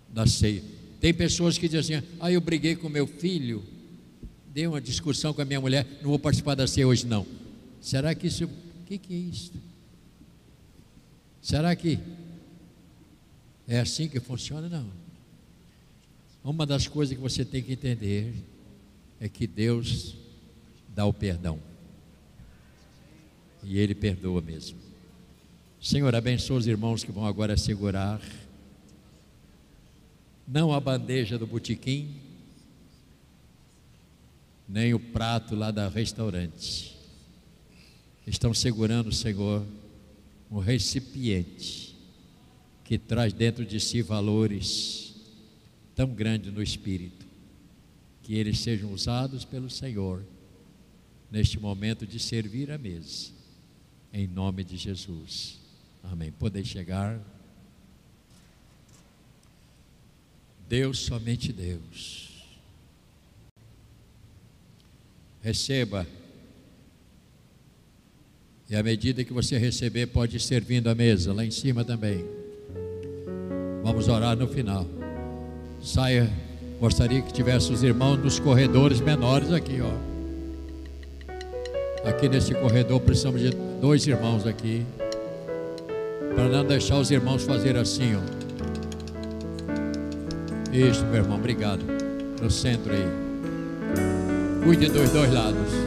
da ceia. Tem pessoas que dizem assim: ah, eu briguei com meu filho dei uma discussão com a minha mulher, não vou participar da ceia hoje não. Será que isso, o que, que é isso? Será que é assim que funciona? Não. Uma das coisas que você tem que entender é que Deus dá o perdão. E Ele perdoa mesmo. Senhor, abençoa os irmãos que vão agora segurar não a bandeja do botequim, nem o prato lá da restaurante, estão segurando, Senhor, um recipiente que traz dentro de si valores tão grandes no espírito, que eles sejam usados pelo Senhor neste momento de servir a mesa, em nome de Jesus. Amém. Podem chegar. Deus, somente Deus. Receba. E à medida que você receber, pode ir servindo a mesa, lá em cima também. Vamos orar no final. Saia. Gostaria que tivesse os irmãos nos corredores menores aqui, ó. Aqui nesse corredor precisamos de dois irmãos aqui. Para não deixar os irmãos fazer assim, ó. Isso, meu irmão, obrigado. No centro aí. Cuide dos dois lados.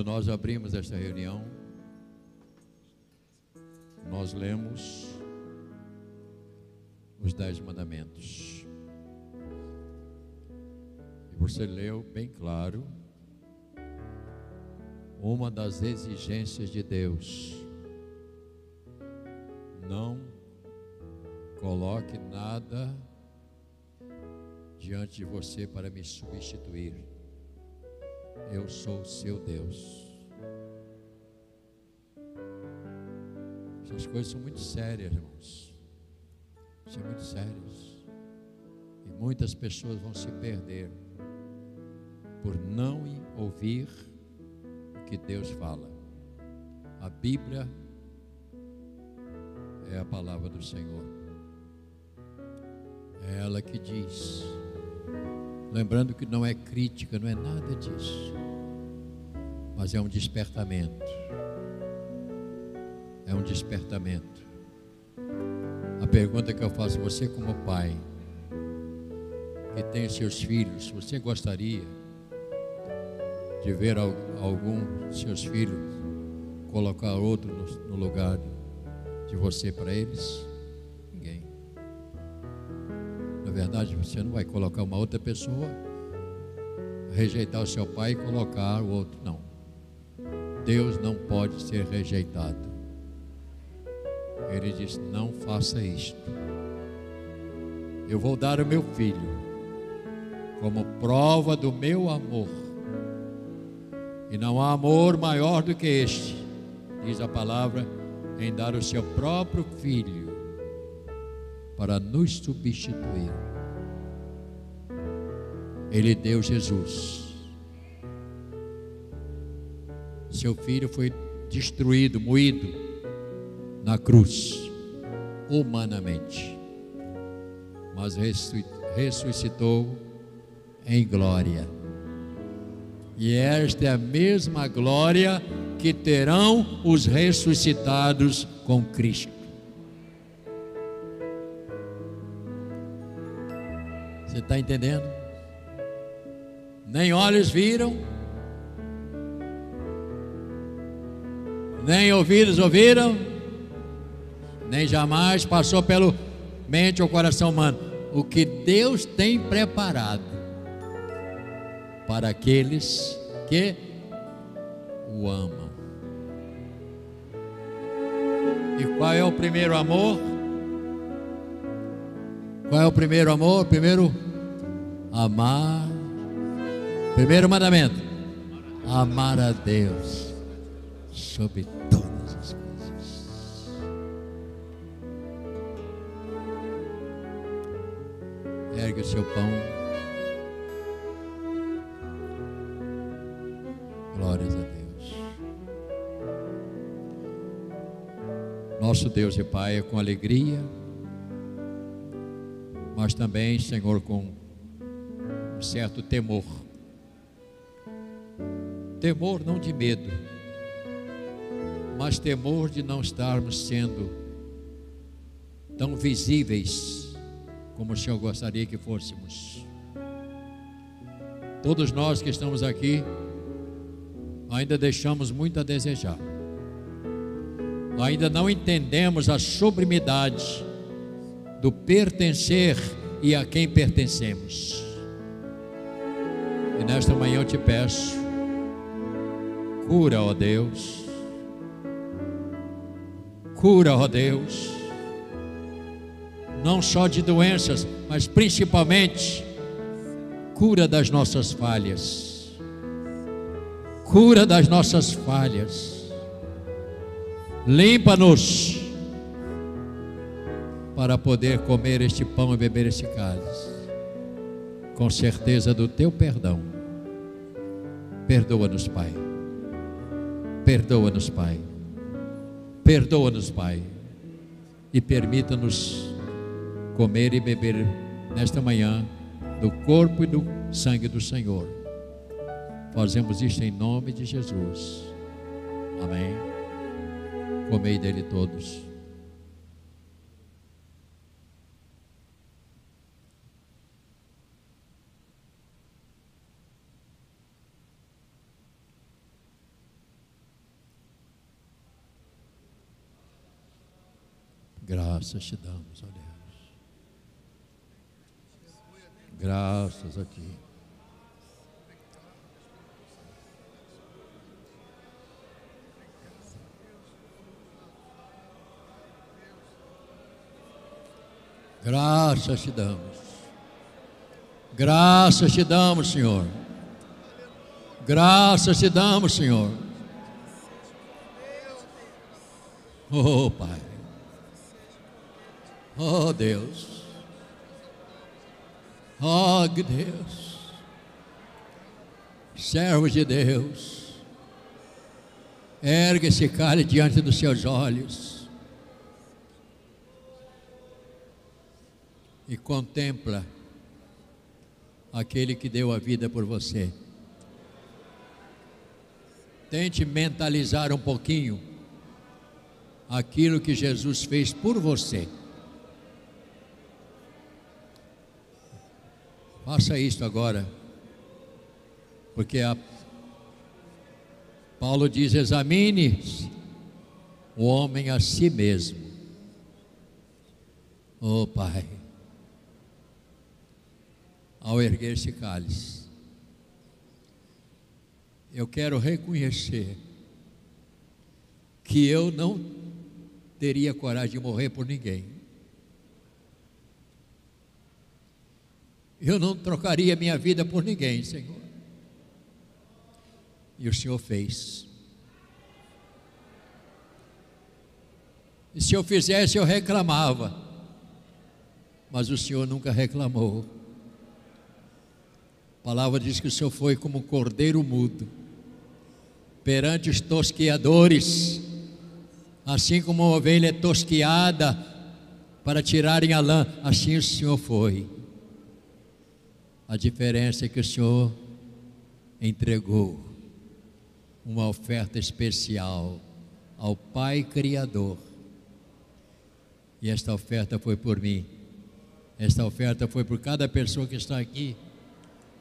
Quando nós abrimos esta reunião, nós lemos os Dez Mandamentos. E você leu bem claro uma das exigências de Deus. Não coloque nada diante de você para me substituir. Eu sou o seu Deus. Essas coisas são muito sérias, irmãos. São muito sérias. E muitas pessoas vão se perder por não ouvir o que Deus fala. A Bíblia é a palavra do Senhor. É ela que diz. Lembrando que não é crítica, não é nada disso. Mas é um despertamento. É um despertamento. A pergunta que eu faço você como pai, que tem seus filhos, você gostaria de ver algum dos seus filhos colocar outro no lugar de você para eles? Na verdade, você não vai colocar uma outra pessoa, rejeitar o seu pai e colocar o outro. Não. Deus não pode ser rejeitado. Ele diz: Não faça isto. Eu vou dar o meu filho como prova do meu amor. E não há amor maior do que este, diz a palavra, em dar o seu próprio filho para nos substituir. Ele deu Jesus. Seu filho foi destruído, moído na cruz, humanamente, mas ressuscitou em glória. E esta é a mesma glória que terão os ressuscitados com Cristo. Está entendendo? Nem olhos viram, nem ouvidos ouviram, nem jamais passou pelo mente ou coração humano. O que Deus tem preparado para aqueles que o amam. E qual é o primeiro amor? Qual é o primeiro amor? Primeiro, amar. Primeiro mandamento: amar a Deus sobre todas as coisas. Ergue o seu pão. Glórias a Deus. Nosso Deus e Pai, com alegria mas também, Senhor, com certo temor. Temor não de medo, mas temor de não estarmos sendo tão visíveis como o Senhor gostaria que fôssemos. Todos nós que estamos aqui ainda deixamos muito a desejar. Ainda não entendemos a sublimidade do pertencer e a quem pertencemos. E nesta manhã eu te peço, cura, ó Deus, cura, ó Deus, não só de doenças, mas principalmente cura das nossas falhas, cura das nossas falhas, limpa-nos para poder comer este pão e beber este cálice, com certeza do teu perdão. Perdoa-nos, Pai. Perdoa-nos, Pai. Perdoa-nos, Pai. E permita-nos comer e beber nesta manhã do corpo e do sangue do Senhor. Fazemos isto em nome de Jesus. Amém. Comei dele todos. Graças te damos, ó Deus. Graças a Ti. Graças te damos. Graças te damos, Senhor. Graças te damos, Senhor. Oh, Pai. Oh, Deus. Oh, Deus. Servos de Deus. Ergue esse cálice diante dos seus olhos. E contempla aquele que deu a vida por você. Tente mentalizar um pouquinho aquilo que Jesus fez por você. Faça isto agora, porque a, Paulo diz: examine o homem a si mesmo. Oh Pai, ao erguer esse cálice, eu quero reconhecer que eu não teria coragem de morrer por ninguém. Eu não trocaria minha vida por ninguém, Senhor. E o Senhor fez. E se eu fizesse, eu reclamava. Mas o Senhor nunca reclamou. A palavra diz que o Senhor foi como um cordeiro mudo perante os tosqueadores, assim como uma ovelha é tosqueada para tirarem a lã, assim o Senhor foi. A diferença é que o Senhor entregou uma oferta especial ao Pai Criador. E esta oferta foi por mim. Esta oferta foi por cada pessoa que está aqui.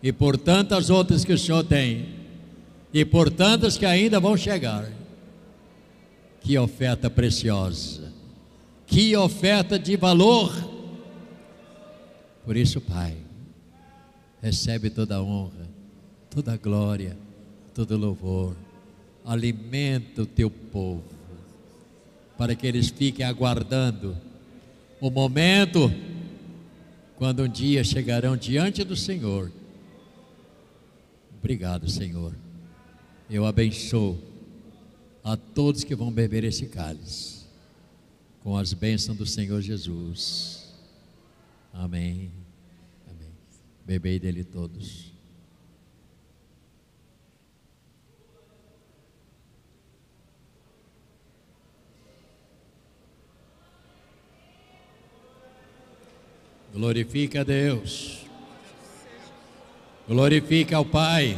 E por tantas outras que o Senhor tem. E por tantas que ainda vão chegar. Que oferta preciosa. Que oferta de valor. Por isso, Pai recebe toda a honra, toda a glória, todo louvor. Alimenta o teu povo, para que eles fiquem aguardando o momento quando um dia chegarão diante do Senhor. Obrigado, Senhor. Eu abençoo a todos que vão beber esse cálice, com as bênçãos do Senhor Jesus. Amém. Bebei dele todos. Glorifica a Deus. Glorifica ao Pai.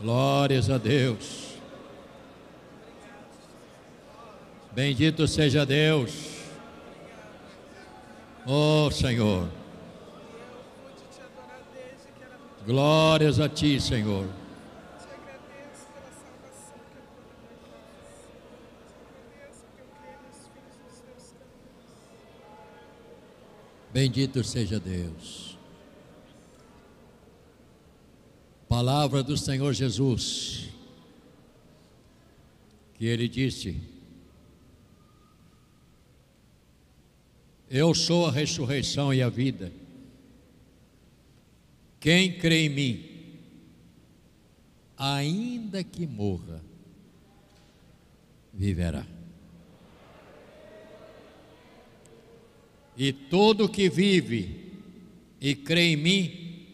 Glórias a Deus. Bendito seja Deus. Oh Senhor. Glórias a Ti, Senhor. Bendito seja Deus. Palavra do Senhor Jesus, que Ele disse: Eu sou a ressurreição e a vida. Quem crê em mim, ainda que morra, viverá. E todo que vive e crê em mim,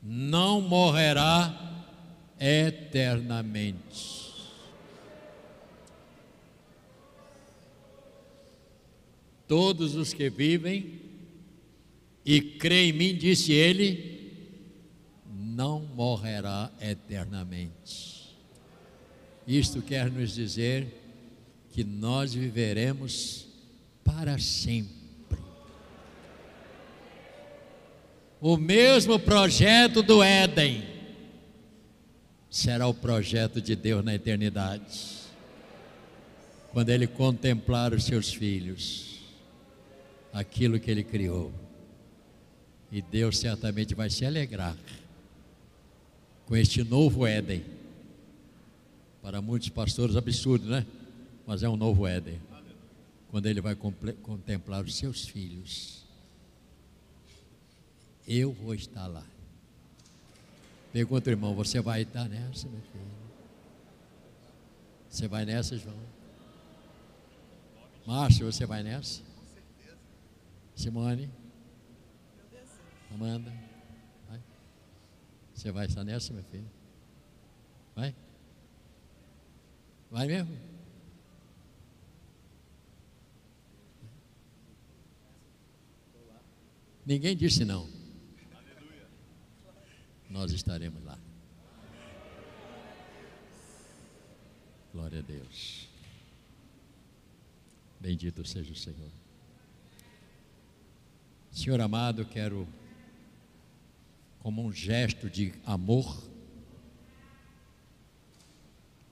não morrerá eternamente. Todos os que vivem e creem em mim, disse ele, não morrerá eternamente. Isto quer nos dizer que nós viveremos para sempre. O mesmo projeto do Éden, será o projeto de Deus na eternidade. Quando Ele contemplar os seus filhos, aquilo que Ele criou. E Deus certamente vai se alegrar com este novo Éden. Para muitos pastores, absurdo, né? Mas é um novo Éden. Quando Ele vai contemplar os seus filhos. Eu vou estar lá. Pergunta, irmão, você vai estar nessa, meu filho? Você vai nessa, João? Márcio, você vai nessa? Simone? Amanda? Vai? Você vai estar nessa, meu filho? Vai? Vai mesmo? Ninguém disse não nós estaremos lá. Glória a Deus. Bendito seja o Senhor. Senhor amado, quero, como um gesto de amor,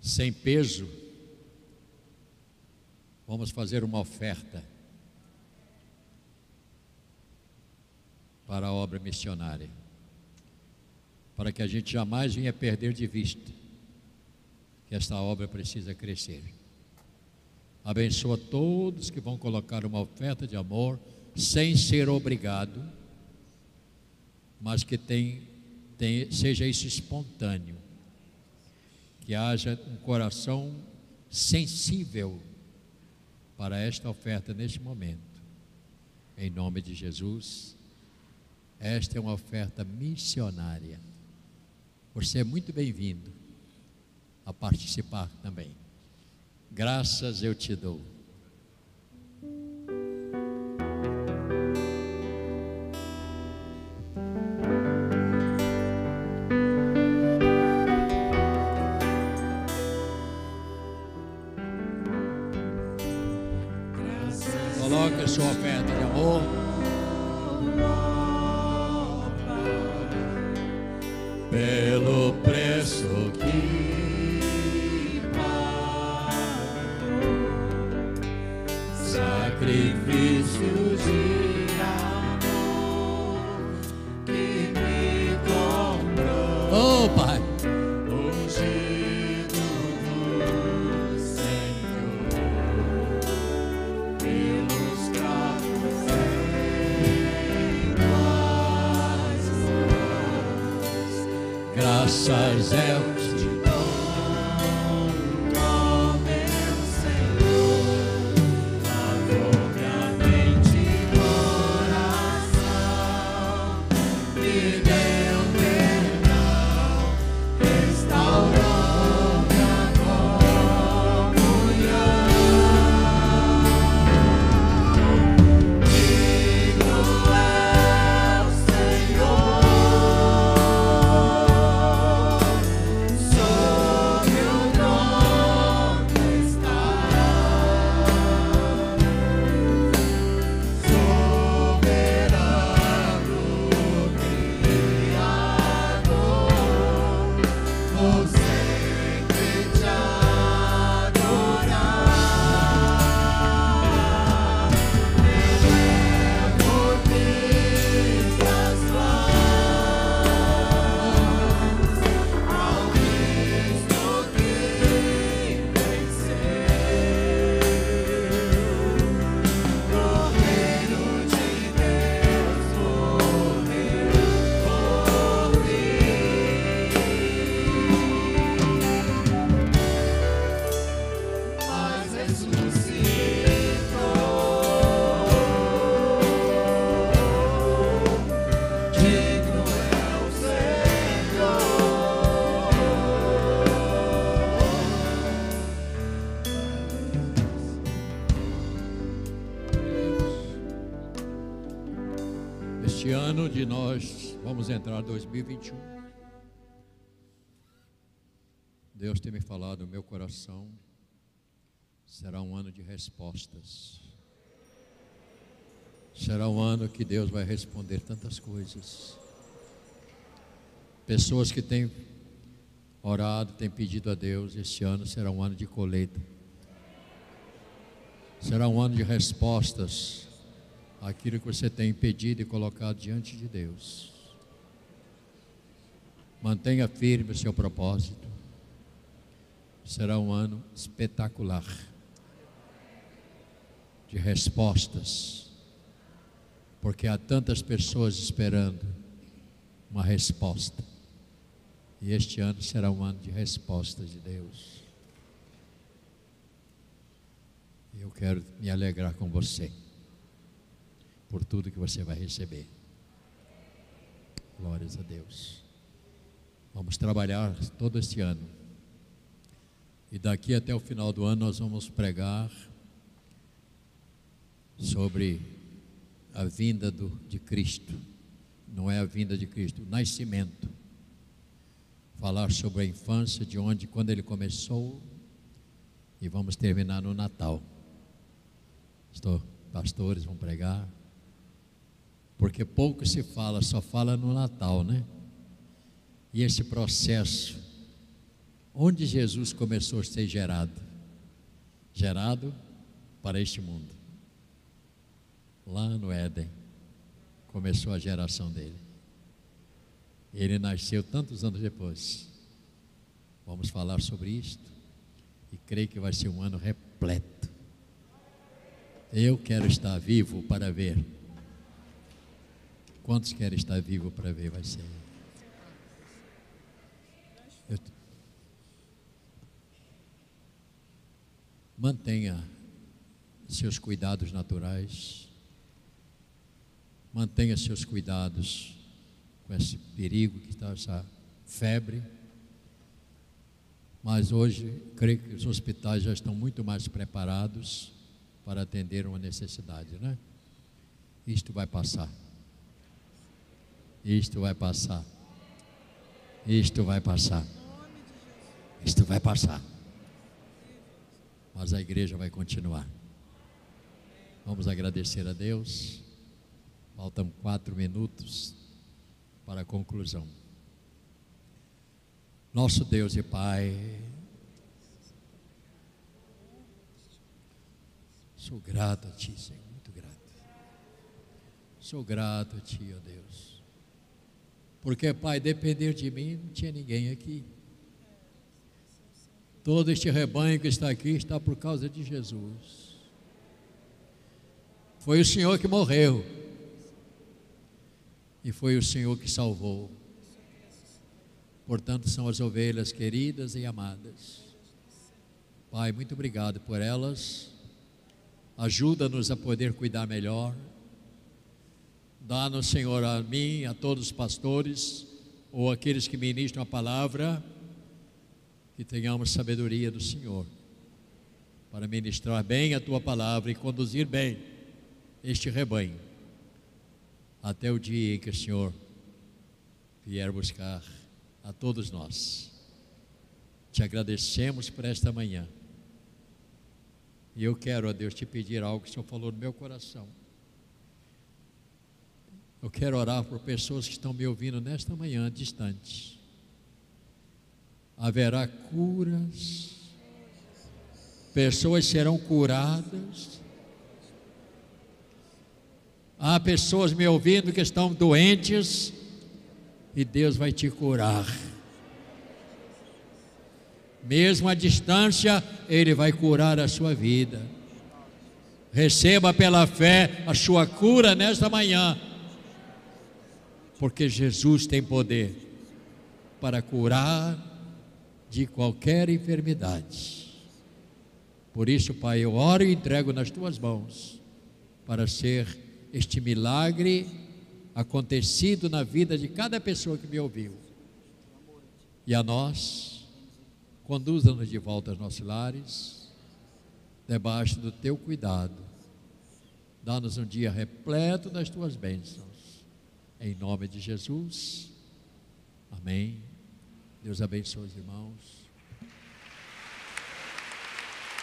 sem peso, vamos fazer uma oferta para a obra missionária para que a gente jamais venha perder de vista que esta obra precisa crescer. Abençoa todos que vão colocar uma oferta de amor sem ser obrigado, mas que tem, tem, seja isso espontâneo, que haja um coração sensível para esta oferta neste momento. Em nome de Jesus, esta é uma oferta missionária você é muito bem-vindo a participar também. Graças eu te dou. Sacrifício de entrar 2021. Deus tem me falado meu coração. Será um ano de respostas. Será um ano que Deus vai responder tantas coisas. Pessoas que têm orado, tem pedido a Deus, este ano será um ano de colheita. Será um ano de respostas àquilo que você tem pedido e colocado diante de Deus. Mantenha firme o seu propósito. Será um ano espetacular de respostas, porque há tantas pessoas esperando uma resposta. E este ano será um ano de respostas de Deus. Eu quero me alegrar com você por tudo que você vai receber. Glórias a Deus. Vamos trabalhar todo este ano. E daqui até o final do ano nós vamos pregar sobre a vinda do, de Cristo. Não é a vinda de Cristo, o nascimento. Falar sobre a infância, de onde, quando ele começou. E vamos terminar no Natal. Estou, pastores vão pregar. Porque pouco se fala, só fala no Natal, né? E esse processo, onde Jesus começou a ser gerado? Gerado para este mundo. Lá no Éden, começou a geração dele. Ele nasceu tantos anos depois. Vamos falar sobre isto. E creio que vai ser um ano repleto. Eu quero estar vivo para ver. Quantos querem estar vivo para ver? Vai ser. Eu... Mantenha seus cuidados naturais. Mantenha seus cuidados com esse perigo que está, essa febre. Mas hoje, creio que os hospitais já estão muito mais preparados para atender uma necessidade, né? Isto vai passar. Isto vai passar. Isto vai passar. Isto vai passar. Mas a igreja vai continuar. Vamos agradecer a Deus. Faltam quatro minutos para a conclusão. Nosso Deus e Pai, sou grato a Ti, Senhor, muito grato. Sou grato a Ti, ó Deus. Porque, Pai, depender de mim, não tinha ninguém aqui. Todo este rebanho que está aqui está por causa de Jesus. Foi o Senhor que morreu. E foi o Senhor que salvou. Portanto, são as ovelhas queridas e amadas. Pai, muito obrigado por elas. Ajuda-nos a poder cuidar melhor. Dá-nos, Senhor, a mim, a todos os pastores, ou aqueles que ministram a palavra que tenhamos sabedoria do Senhor para ministrar bem a tua palavra e conduzir bem este rebanho até o dia em que o Senhor vier buscar a todos nós. Te agradecemos por esta manhã. E eu quero, a Deus, te pedir algo que o Senhor falou no meu coração. Eu quero orar por pessoas que estão me ouvindo nesta manhã distante haverá curas, pessoas serão curadas. Há pessoas me ouvindo que estão doentes e Deus vai te curar. Mesmo à distância, Ele vai curar a sua vida. Receba pela fé a sua cura nesta manhã, porque Jesus tem poder para curar de qualquer enfermidade. Por isso, Pai, eu oro e entrego nas tuas mãos para ser este milagre acontecido na vida de cada pessoa que me ouviu. E a nós, conduza-nos de volta aos nossos lares, debaixo do teu cuidado. Dá-nos um dia repleto das tuas bênçãos. Em nome de Jesus. Amém. Deus abençoe os irmãos.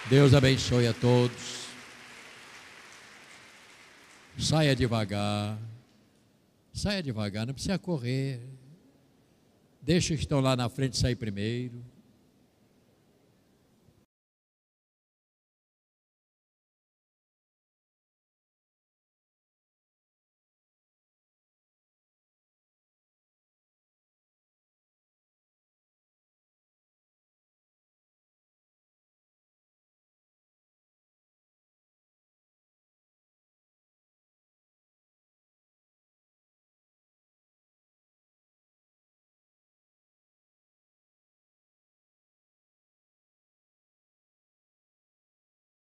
Deus abençoe a todos. Saia devagar. Saia devagar, não precisa correr. Deixa os que estão lá na frente sair primeiro.